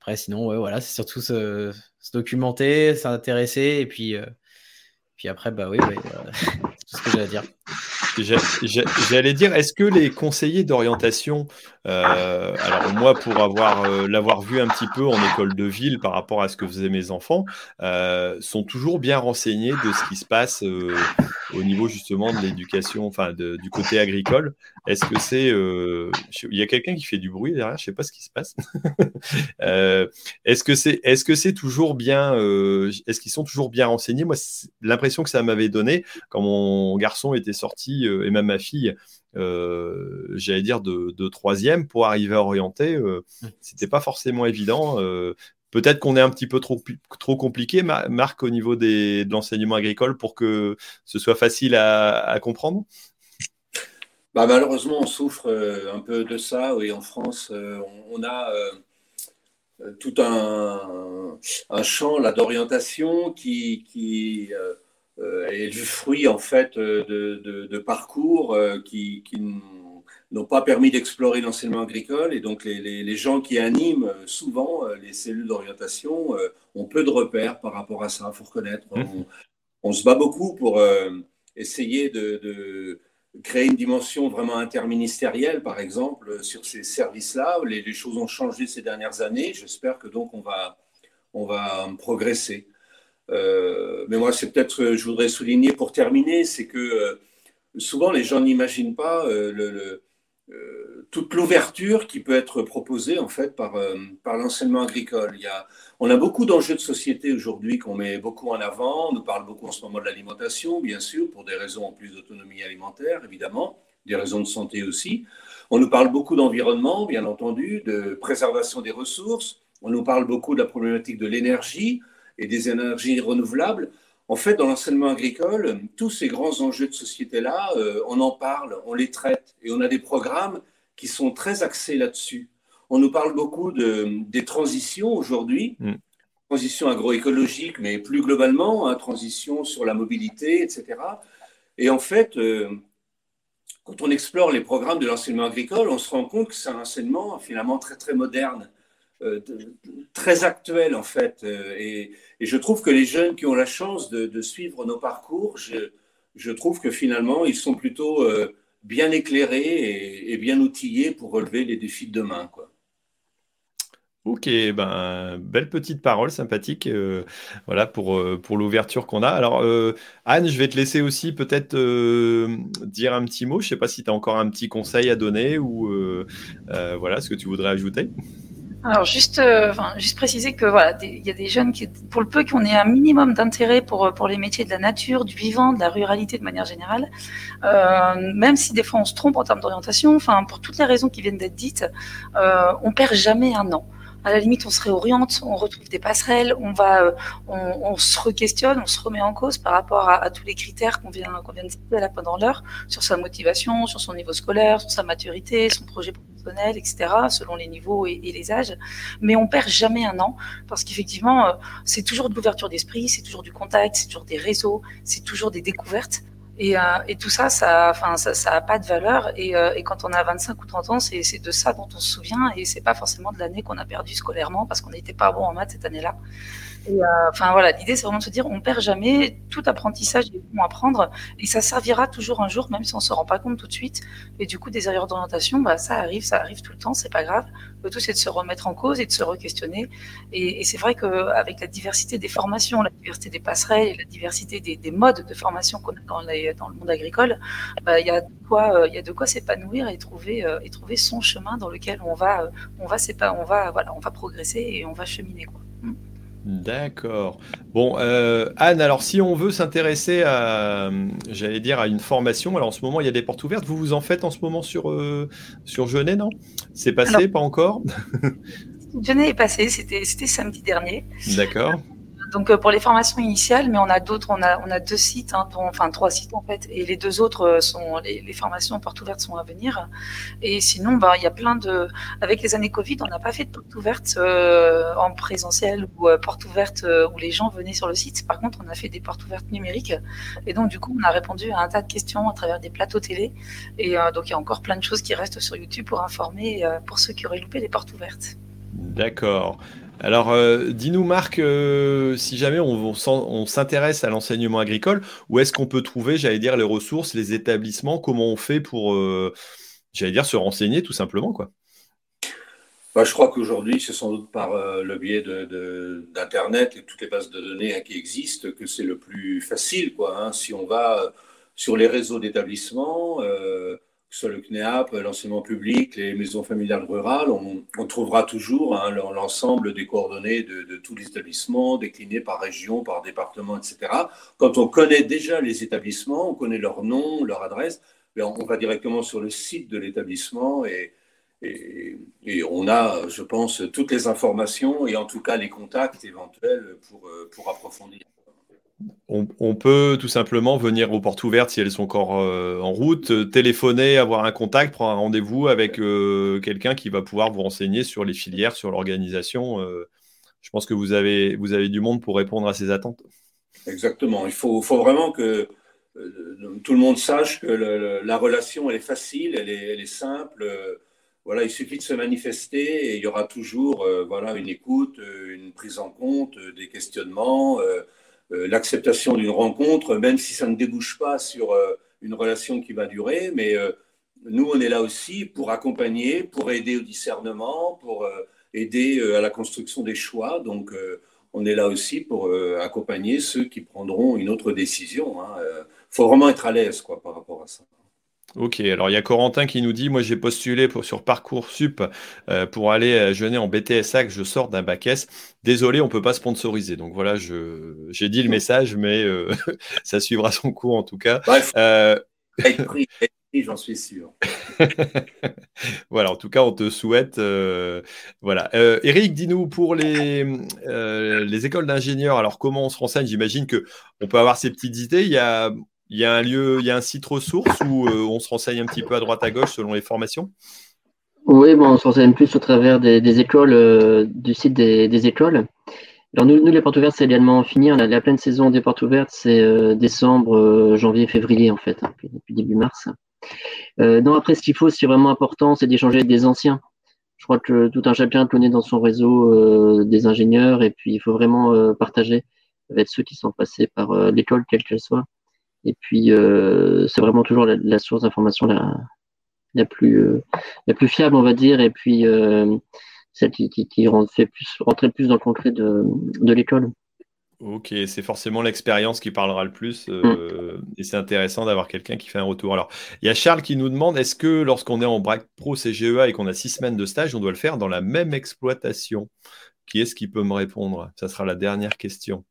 après, sinon, ouais, voilà, c'est surtout se, documenter, s'intéresser, et puis, euh, puis après, bah oui, c'est tout ce que à dire. J'allais dire, est-ce que les conseillers d'orientation, euh, alors moi pour avoir euh, l'avoir vu un petit peu en école de ville par rapport à ce que faisaient mes enfants, sont toujours bien renseignés de ce qui se passe au niveau justement de l'éducation, enfin du côté agricole. Est-ce que c'est, il y a quelqu'un qui fait du bruit derrière, je sais pas ce qui se passe. est-ce que c'est, est-ce que c'est toujours bien, est-ce qu'ils sont toujours bien renseignés? Moi, l'impression que ça m'avait donné quand mon garçon était sorti euh, et même ma fille, euh, j'allais dire de, troisième, pour arriver à orienter, euh, mmh. c'était pas forcément évident. Peut-être qu'on est un petit peu trop, trop compliqué, Marc, au niveau des, de l'enseignement agricole pour que ce soit facile à, comprendre? Bah, Malheureusement, on souffre un peu de ça. Oui, en France, on, a tout un, champ d'orientation qui, euh, est le fruit en fait euh, de, parcours euh, qui, n'ont pas permis d'explorer l'enseignement agricole et donc les, gens qui animent souvent les cellules d'orientation ont peu de repères par rapport à ça, il faut reconnaître. Mmh. On, se bat beaucoup pour essayer de, créer une dimension vraiment interministérielle, par exemple, sur ces services-là. Les, les, choses ont changé ces dernières années. J'espère que donc on va, on va progresser. mais moi, c'est peut-être, je voudrais souligner pour terminer, c'est que souvent les gens n'imaginent pas le, toute l'ouverture qui peut être proposée en fait par, par l'enseignement agricole. Il y a, on a beaucoup d'enjeux de société aujourd'hui qu'on met beaucoup en avant. On nous parle beaucoup en ce moment de l'alimentation, bien sûr, pour des raisons en plus d'autonomie alimentaire, évidemment, des raisons de santé aussi. On nous parle beaucoup d'environnement, bien entendu, de préservation des ressources. On nous parle beaucoup de la problématique de l'énergie et des énergies renouvelables. En fait, dans l'enseignement agricole, tous ces grands enjeux de société-là, euh, on en parle, on les traite et on a des programmes qui sont très axés là-dessus. On nous parle beaucoup de, des transitions aujourd'hui, mm. transition agroécologique, mais plus globalement, hein, transition sur la mobilité, etc. Et en fait, euh, quand on explore les programmes de l'enseignement agricole, on se rend compte que c'est un enseignement finalement très très moderne, très actuel en fait. Euh, et, je trouve que les jeunes qui ont la chance de, suivre nos parcours, je, trouve que finalement ils sont plutôt bien éclairés et, bien outillés pour relever les défis de demain. Quoi. Ok, ben, belle petite parole, sympathique, euh, voilà, pour, euh, pour l'ouverture qu'on a. Alors, euh, Anne, je vais te laisser aussi peut-être dire un petit mot. Je ne sais pas si tu as encore un petit conseil à donner ou voilà, ce que tu voudrais ajouter. Alors, juste, juste préciser que voilà, il y a des jeunes qui, pour le peu qu'on ait un minimum d'intérêt pour, pour les métiers de la nature, du vivant, de la ruralité de manière générale, même si des fois on se trompe en termes d'orientation, enfin, pour toutes les raisons qui viennent d'être dites, on perd jamais un an à la limite, on se réoriente, on retrouve des passerelles, on va, euh, on, se re-questionne, on se remet en cause par rapport à, tous les critères qu'on vient, qu'on vient de citer là pendant l'heure, sur sa motivation, sur son niveau scolaire, sur sa maturité, son projet professionnel, etc., selon les niveaux et, les âges. Mais on perd jamais un an, parce qu'effectivement, euh, c'est toujours de l'ouverture d'esprit, c'est toujours du contact, c'est toujours des réseaux, c'est toujours des découvertes. Et, euh, et, tout ça, ça, enfin, ça, ça a pas de valeur. Et, euh, et, quand on a 25 ou 30 ans, c'est de ça dont on se souvient. Et c'est pas forcément de l'année qu'on a perdu scolairement parce qu'on n'était pas bon en maths cette année-là. Euh, enfin voilà, l'idée c'est vraiment de se dire on perd jamais, tout apprentissage est bon à prendre et ça servira toujours un jour, même si on se rend pas compte tout de suite. Et du coup, des erreurs d'orientation, bah, ça arrive, ça arrive tout le temps, c'est pas grave. Le tout c'est de se remettre en cause et de se re-questionner. Et, c'est vrai qu'avec la diversité des formations, la diversité des passerelles la diversité des, des modes de formation qu'on a dans, le monde agricole, bah, il y a de quoi, euh, il a de quoi s'épanouir et trouver euh, et trouver son chemin dans lequel on va, on va, on va, voilà, on va progresser et on va cheminer quoi. D'accord. Bon, euh, Anne, alors si on veut s'intéresser à, j'allais dire, à une formation, alors en ce moment, il y a des portes ouvertes. Vous vous en faites en ce moment sur, euh, sur Genet, non? C'est passé, pas encore? Genet est passé, c'était samedi dernier. D'accord donc euh, pour les formations initiales, mais on a d'autres, on a, deux sites, hein, enfin trois sites en fait, et les deux autres euh, sont les, formations portes ouvertes sont à venir. Et sinon, bah, il y a plein de, avec les années Covid, on n'a pas fait de portes ouvertes euh, en présentiel ou portes ouvertes où les gens venaient sur le site. Par contre, on a fait des portes ouvertes numériques, et donc du coup, on a répondu à un tas de questions à travers des plateaux télé. Et donc il y a encore plein de choses qui restent sur YouTube pour informer pour ceux qui auraient loupé les portes ouvertes. D'accord. Alors, euh, dis-nous, Marc, euh, si jamais on, s'intéresse à l'enseignement agricole, où est-ce qu'on peut trouver, j'allais dire, les ressources, les établissements Comment on fait pour, euh, j'allais dire, se renseigner tout simplement quoi? Bah, Je crois qu'aujourd'hui, c'est sans doute par le biais d'Internet et toutes les bases de données hein, qui existent que c'est le plus facile. Quoi, hein. Si on va sur les réseaux d'établissements, sur le CNEAP, l'enseignement public, les maisons familiales rurales, on, trouvera toujours hein, l'ensemble des coordonnées de, tous les établissements, déclinés par région, par département, etc. Quand on connaît déjà les établissements, on connaît leur nom, leur adresse, ben, on, va directement sur le site de l'établissement et, on a, je pense, toutes les informations et en tout cas les contacts éventuels pour, euh, pour approfondir. On, peut tout simplement venir aux portes ouvertes si elles sont encore euh, en route, euh, téléphoner, avoir un contact, prendre un rendez-vous avec euh, quelqu'un qui va pouvoir vous renseigner sur les filières, sur l'organisation. je pense que vous avez, vous avez du monde pour répondre à ces attentes. Exactement. Il faut, faut vraiment que tout le monde sache que la relation, elle est facile, elle est, elle est simple. voilà, il suffit de se manifester et il y aura toujours voilà, une écoute, une prise en compte, des questionnements. Euh, l'acceptation d'une rencontre, même si ça ne débouche pas sur euh, une relation qui va durer. Mais euh, nous, on est là aussi pour accompagner, pour aider au discernement, pour aider à la construction des choix. Donc, on est là aussi pour accompagner ceux qui prendront une autre décision. Il hein. faut vraiment être à l'aise quoi, par rapport à ça. Ok, alors il y a Corentin qui nous dit Moi j'ai postulé pour, sur Parcoursup euh, pour aller jeûner en BTSA, que je sors d'un bac S. Désolé, on ne peut pas sponsoriser. Donc voilà, j'ai dit le message, mais euh, ça suivra son cours en tout cas. Bref, euh, j'en suis sûr. voilà, en tout cas, on te souhaite. voilà. Eric, dis-nous pour les, les écoles d'ingénieurs, alors comment on se renseigne? J'imagine qu'on peut avoir ses petites idées. Il y a il y a un lieu, il y a un site ressource où euh, on se renseigne un petit peu à droite à gauche selon les formations? Oui, bon, on se renseigne plus au travers des, écoles, euh, du site des, écoles. Alors nous, les portes ouvertes, c'est également fini. La, la, pleine saison des portes ouvertes, c'est euh, décembre, janvier, février en fait, hein, depuis, début mars. non, après, ce qu'il faut, c'est vraiment important, c'est d'échanger avec des anciens. Je crois que tout un chacun connaît dans son réseau des ingénieurs et puis il faut vraiment partager avec ceux qui sont passés par l'école, quelle qu'elle soit. Et puis, euh, c'est vraiment toujours la, source d'information la, la, plus, euh, la plus fiable, on va dire, et puis euh, celle qui, qui, fait plus, rentrer plus dans le concret de, de l'école. Ok, c'est forcément l'expérience qui parlera le plus mm. et c'est intéressant d'avoir quelqu'un qui fait un retour. Alors, il y a Charles qui nous demande est-ce que lorsqu'on est en BRAC Pro CGEA et qu'on a six semaines de stage, on doit le faire dans la même exploitation? Qui est-ce qui peut me répondre? Ça sera la dernière question.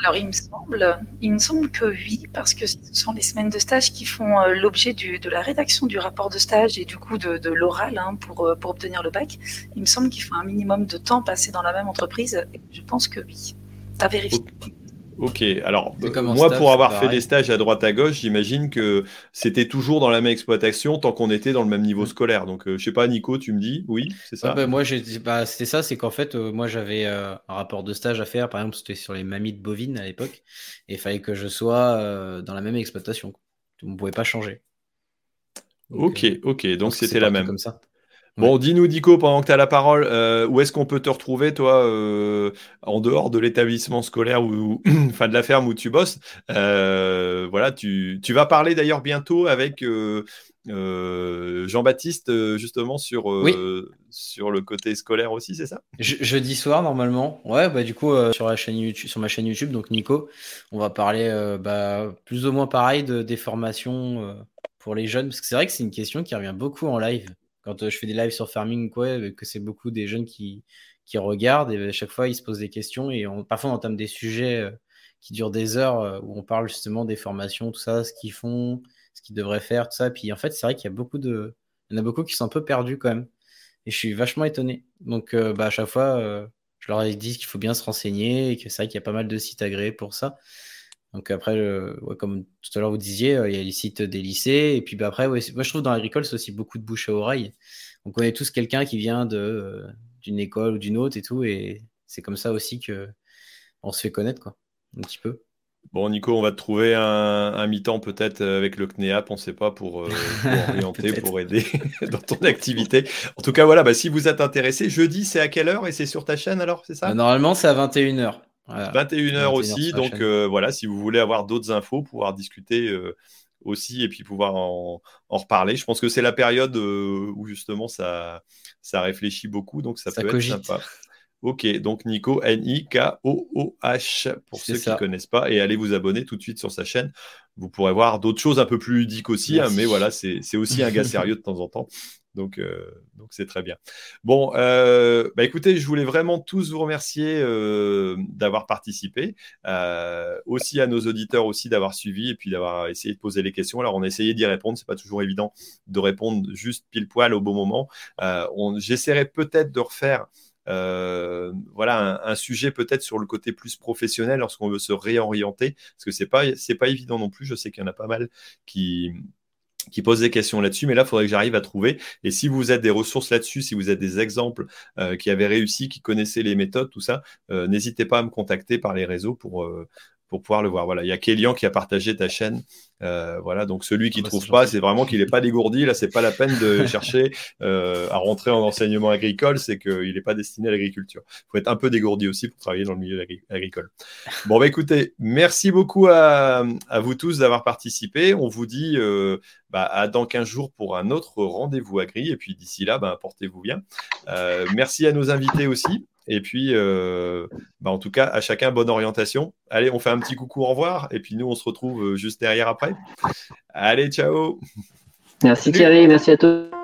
Alors, il me semble, il me semble que oui, parce que ce sont les semaines de stage qui font euh, l'objet de la rédaction du rapport de stage et du coup de, l'oral hein, pour, euh, pour obtenir le bac. Il me semble qu'il faut un minimum de temps passé dans la même entreprise. je pense que oui. À vérifier. Ok, alors moi pour avoir fait des stages à droite à gauche, j'imagine que c'était toujours dans la même exploitation tant qu'on était dans le même niveau mm. scolaire. Donc euh, je sais pas, Nico, tu me dis oui, c'est ça? Bah, Moi bah, c'était ça, c'est qu'en fait euh, moi j'avais euh, un rapport de stage à faire, par exemple c'était sur les mammites bovines à l'époque, et il fallait que je sois dans la même exploitation. On ne pouvait pas changer. ok, ok, donc c'était la même. Comme ça. Bon, dis-nous, Dico, pendant que tu as la parole, euh, où est-ce qu'on peut te retrouver, toi, euh, en dehors de l'établissement scolaire ou, enfin de la ferme où tu bosses euh, Voilà, tu, vas parler d'ailleurs bientôt avec Jean-Baptiste, justement, sur, sur le côté scolaire aussi, c'est ça? Jeudi soir, normalement. Ouais, bah, du coup, sur, la chaîne YouTube, sur ma chaîne YouTube, donc Nico, on va parler bah, plus ou moins pareil de, des formations pour les jeunes, parce que c'est vrai que c'est une question qui revient beaucoup en live quand euh, je fais des lives sur farming, quoi, que c'est beaucoup des jeunes qui, qui regardent et à chaque fois ils se posent des questions et parfois on entame des sujets euh, qui durent des heures euh, où on parle justement des formations, tout ça, ce qu'ils font, ce qu'ils devraient faire, tout ça. Puis en fait, c'est vrai qu'il y a beaucoup de, il y en a beaucoup qui sont un peu perdus quand même. Et je suis vachement étonné. Donc bah, à chaque fois, je leur ai dit qu'il faut bien se renseigner et que c'est vrai qu'il y a pas mal de sites agréés pour ça. Donc après, comme tout à l'heure vous disiez, il y a les sites des lycées. Et puis bah, après, moi je trouve dans l'agricole, c'est aussi beaucoup de bouche à oreille. On connaît tous quelqu'un qui vient de, d'une école ou d'une autre et tout. Et c'est comme ça aussi que on se fait connaître, quoi, un petit peu. Bon, Nico, on va te trouver un, mi-temps peut-être avec le CNEAP, on ne sait pas, pour, orienter, pour aider dans ton activité. En tout cas, voilà, bah, si vous êtes intéressé, jeudi, c'est à quelle heure et c'est sur ta chaîne alors, c'est ça? Normalement, c'est à 21h. 21h aussi. Donc euh, voilà, si vous voulez avoir d'autres infos, pouvoir discuter euh, aussi et puis pouvoir en, reparler. Je pense que c'est la période euh, où justement ça, ça réfléchit beaucoup, donc ça, peut être sympa. Ok, donc Nico, N-I-K-O-O-H, pour ceux qui ne connaissent pas, et allez vous abonner tout de suite sur sa chaîne. Vous pourrez voir d'autres choses un peu plus ludiques aussi, hein, mais voilà, c'est aussi un gars sérieux de temps en temps. Donc, euh, donc c'est très bien. Bon, euh, bah écoutez, je voulais vraiment tous vous remercier euh, d'avoir participé, aussi à nos auditeurs aussi d'avoir suivi et puis d'avoir essayé de poser les questions. Alors, on a essayé d'y répondre. C'est pas toujours évident de répondre juste pile poil au bon moment. J'essaierai peut-être de refaire. Voilà un, sujet peut-être sur le côté plus professionnel lorsqu'on veut se réorienter parce que c'est pas c'est pas évident non plus je sais qu'il y en a pas mal qui qui pose des questions là-dessus, mais là, il faudrait que j'arrive à trouver. Et si vous êtes des ressources là-dessus, si vous êtes des exemples euh, qui avaient réussi, qui connaissaient les méthodes, tout ça, euh, n'hésitez pas à me contacter par les réseaux pour, euh, pour pouvoir le voir. Voilà, il y a Kélian qui a partagé ta chaîne. Euh, voilà, donc celui qui ne ah bah, trouve pas, c'est vraiment qu'il n'est pas dégourdi. Là, c'est pas la peine de chercher euh, à rentrer en enseignement agricole, c'est qu'il n'est pas destiné à l'agriculture. Il faut être un peu dégourdi aussi pour travailler dans le milieu agricole. Bon, bah écoutez, merci beaucoup à, vous tous d'avoir participé. On vous dit euh, bah, à dans 15 jours pour un autre rendez-vous agri. Et puis d'ici là, bah, portez-vous bien. merci à nos invités aussi. Et puis, euh, bah, en tout cas, à chacun, bonne orientation. Allez, on fait un petit coucou, au revoir. Et puis nous, on se retrouve euh, juste derrière après. Allez, ciao. Merci Thierry, merci à tous.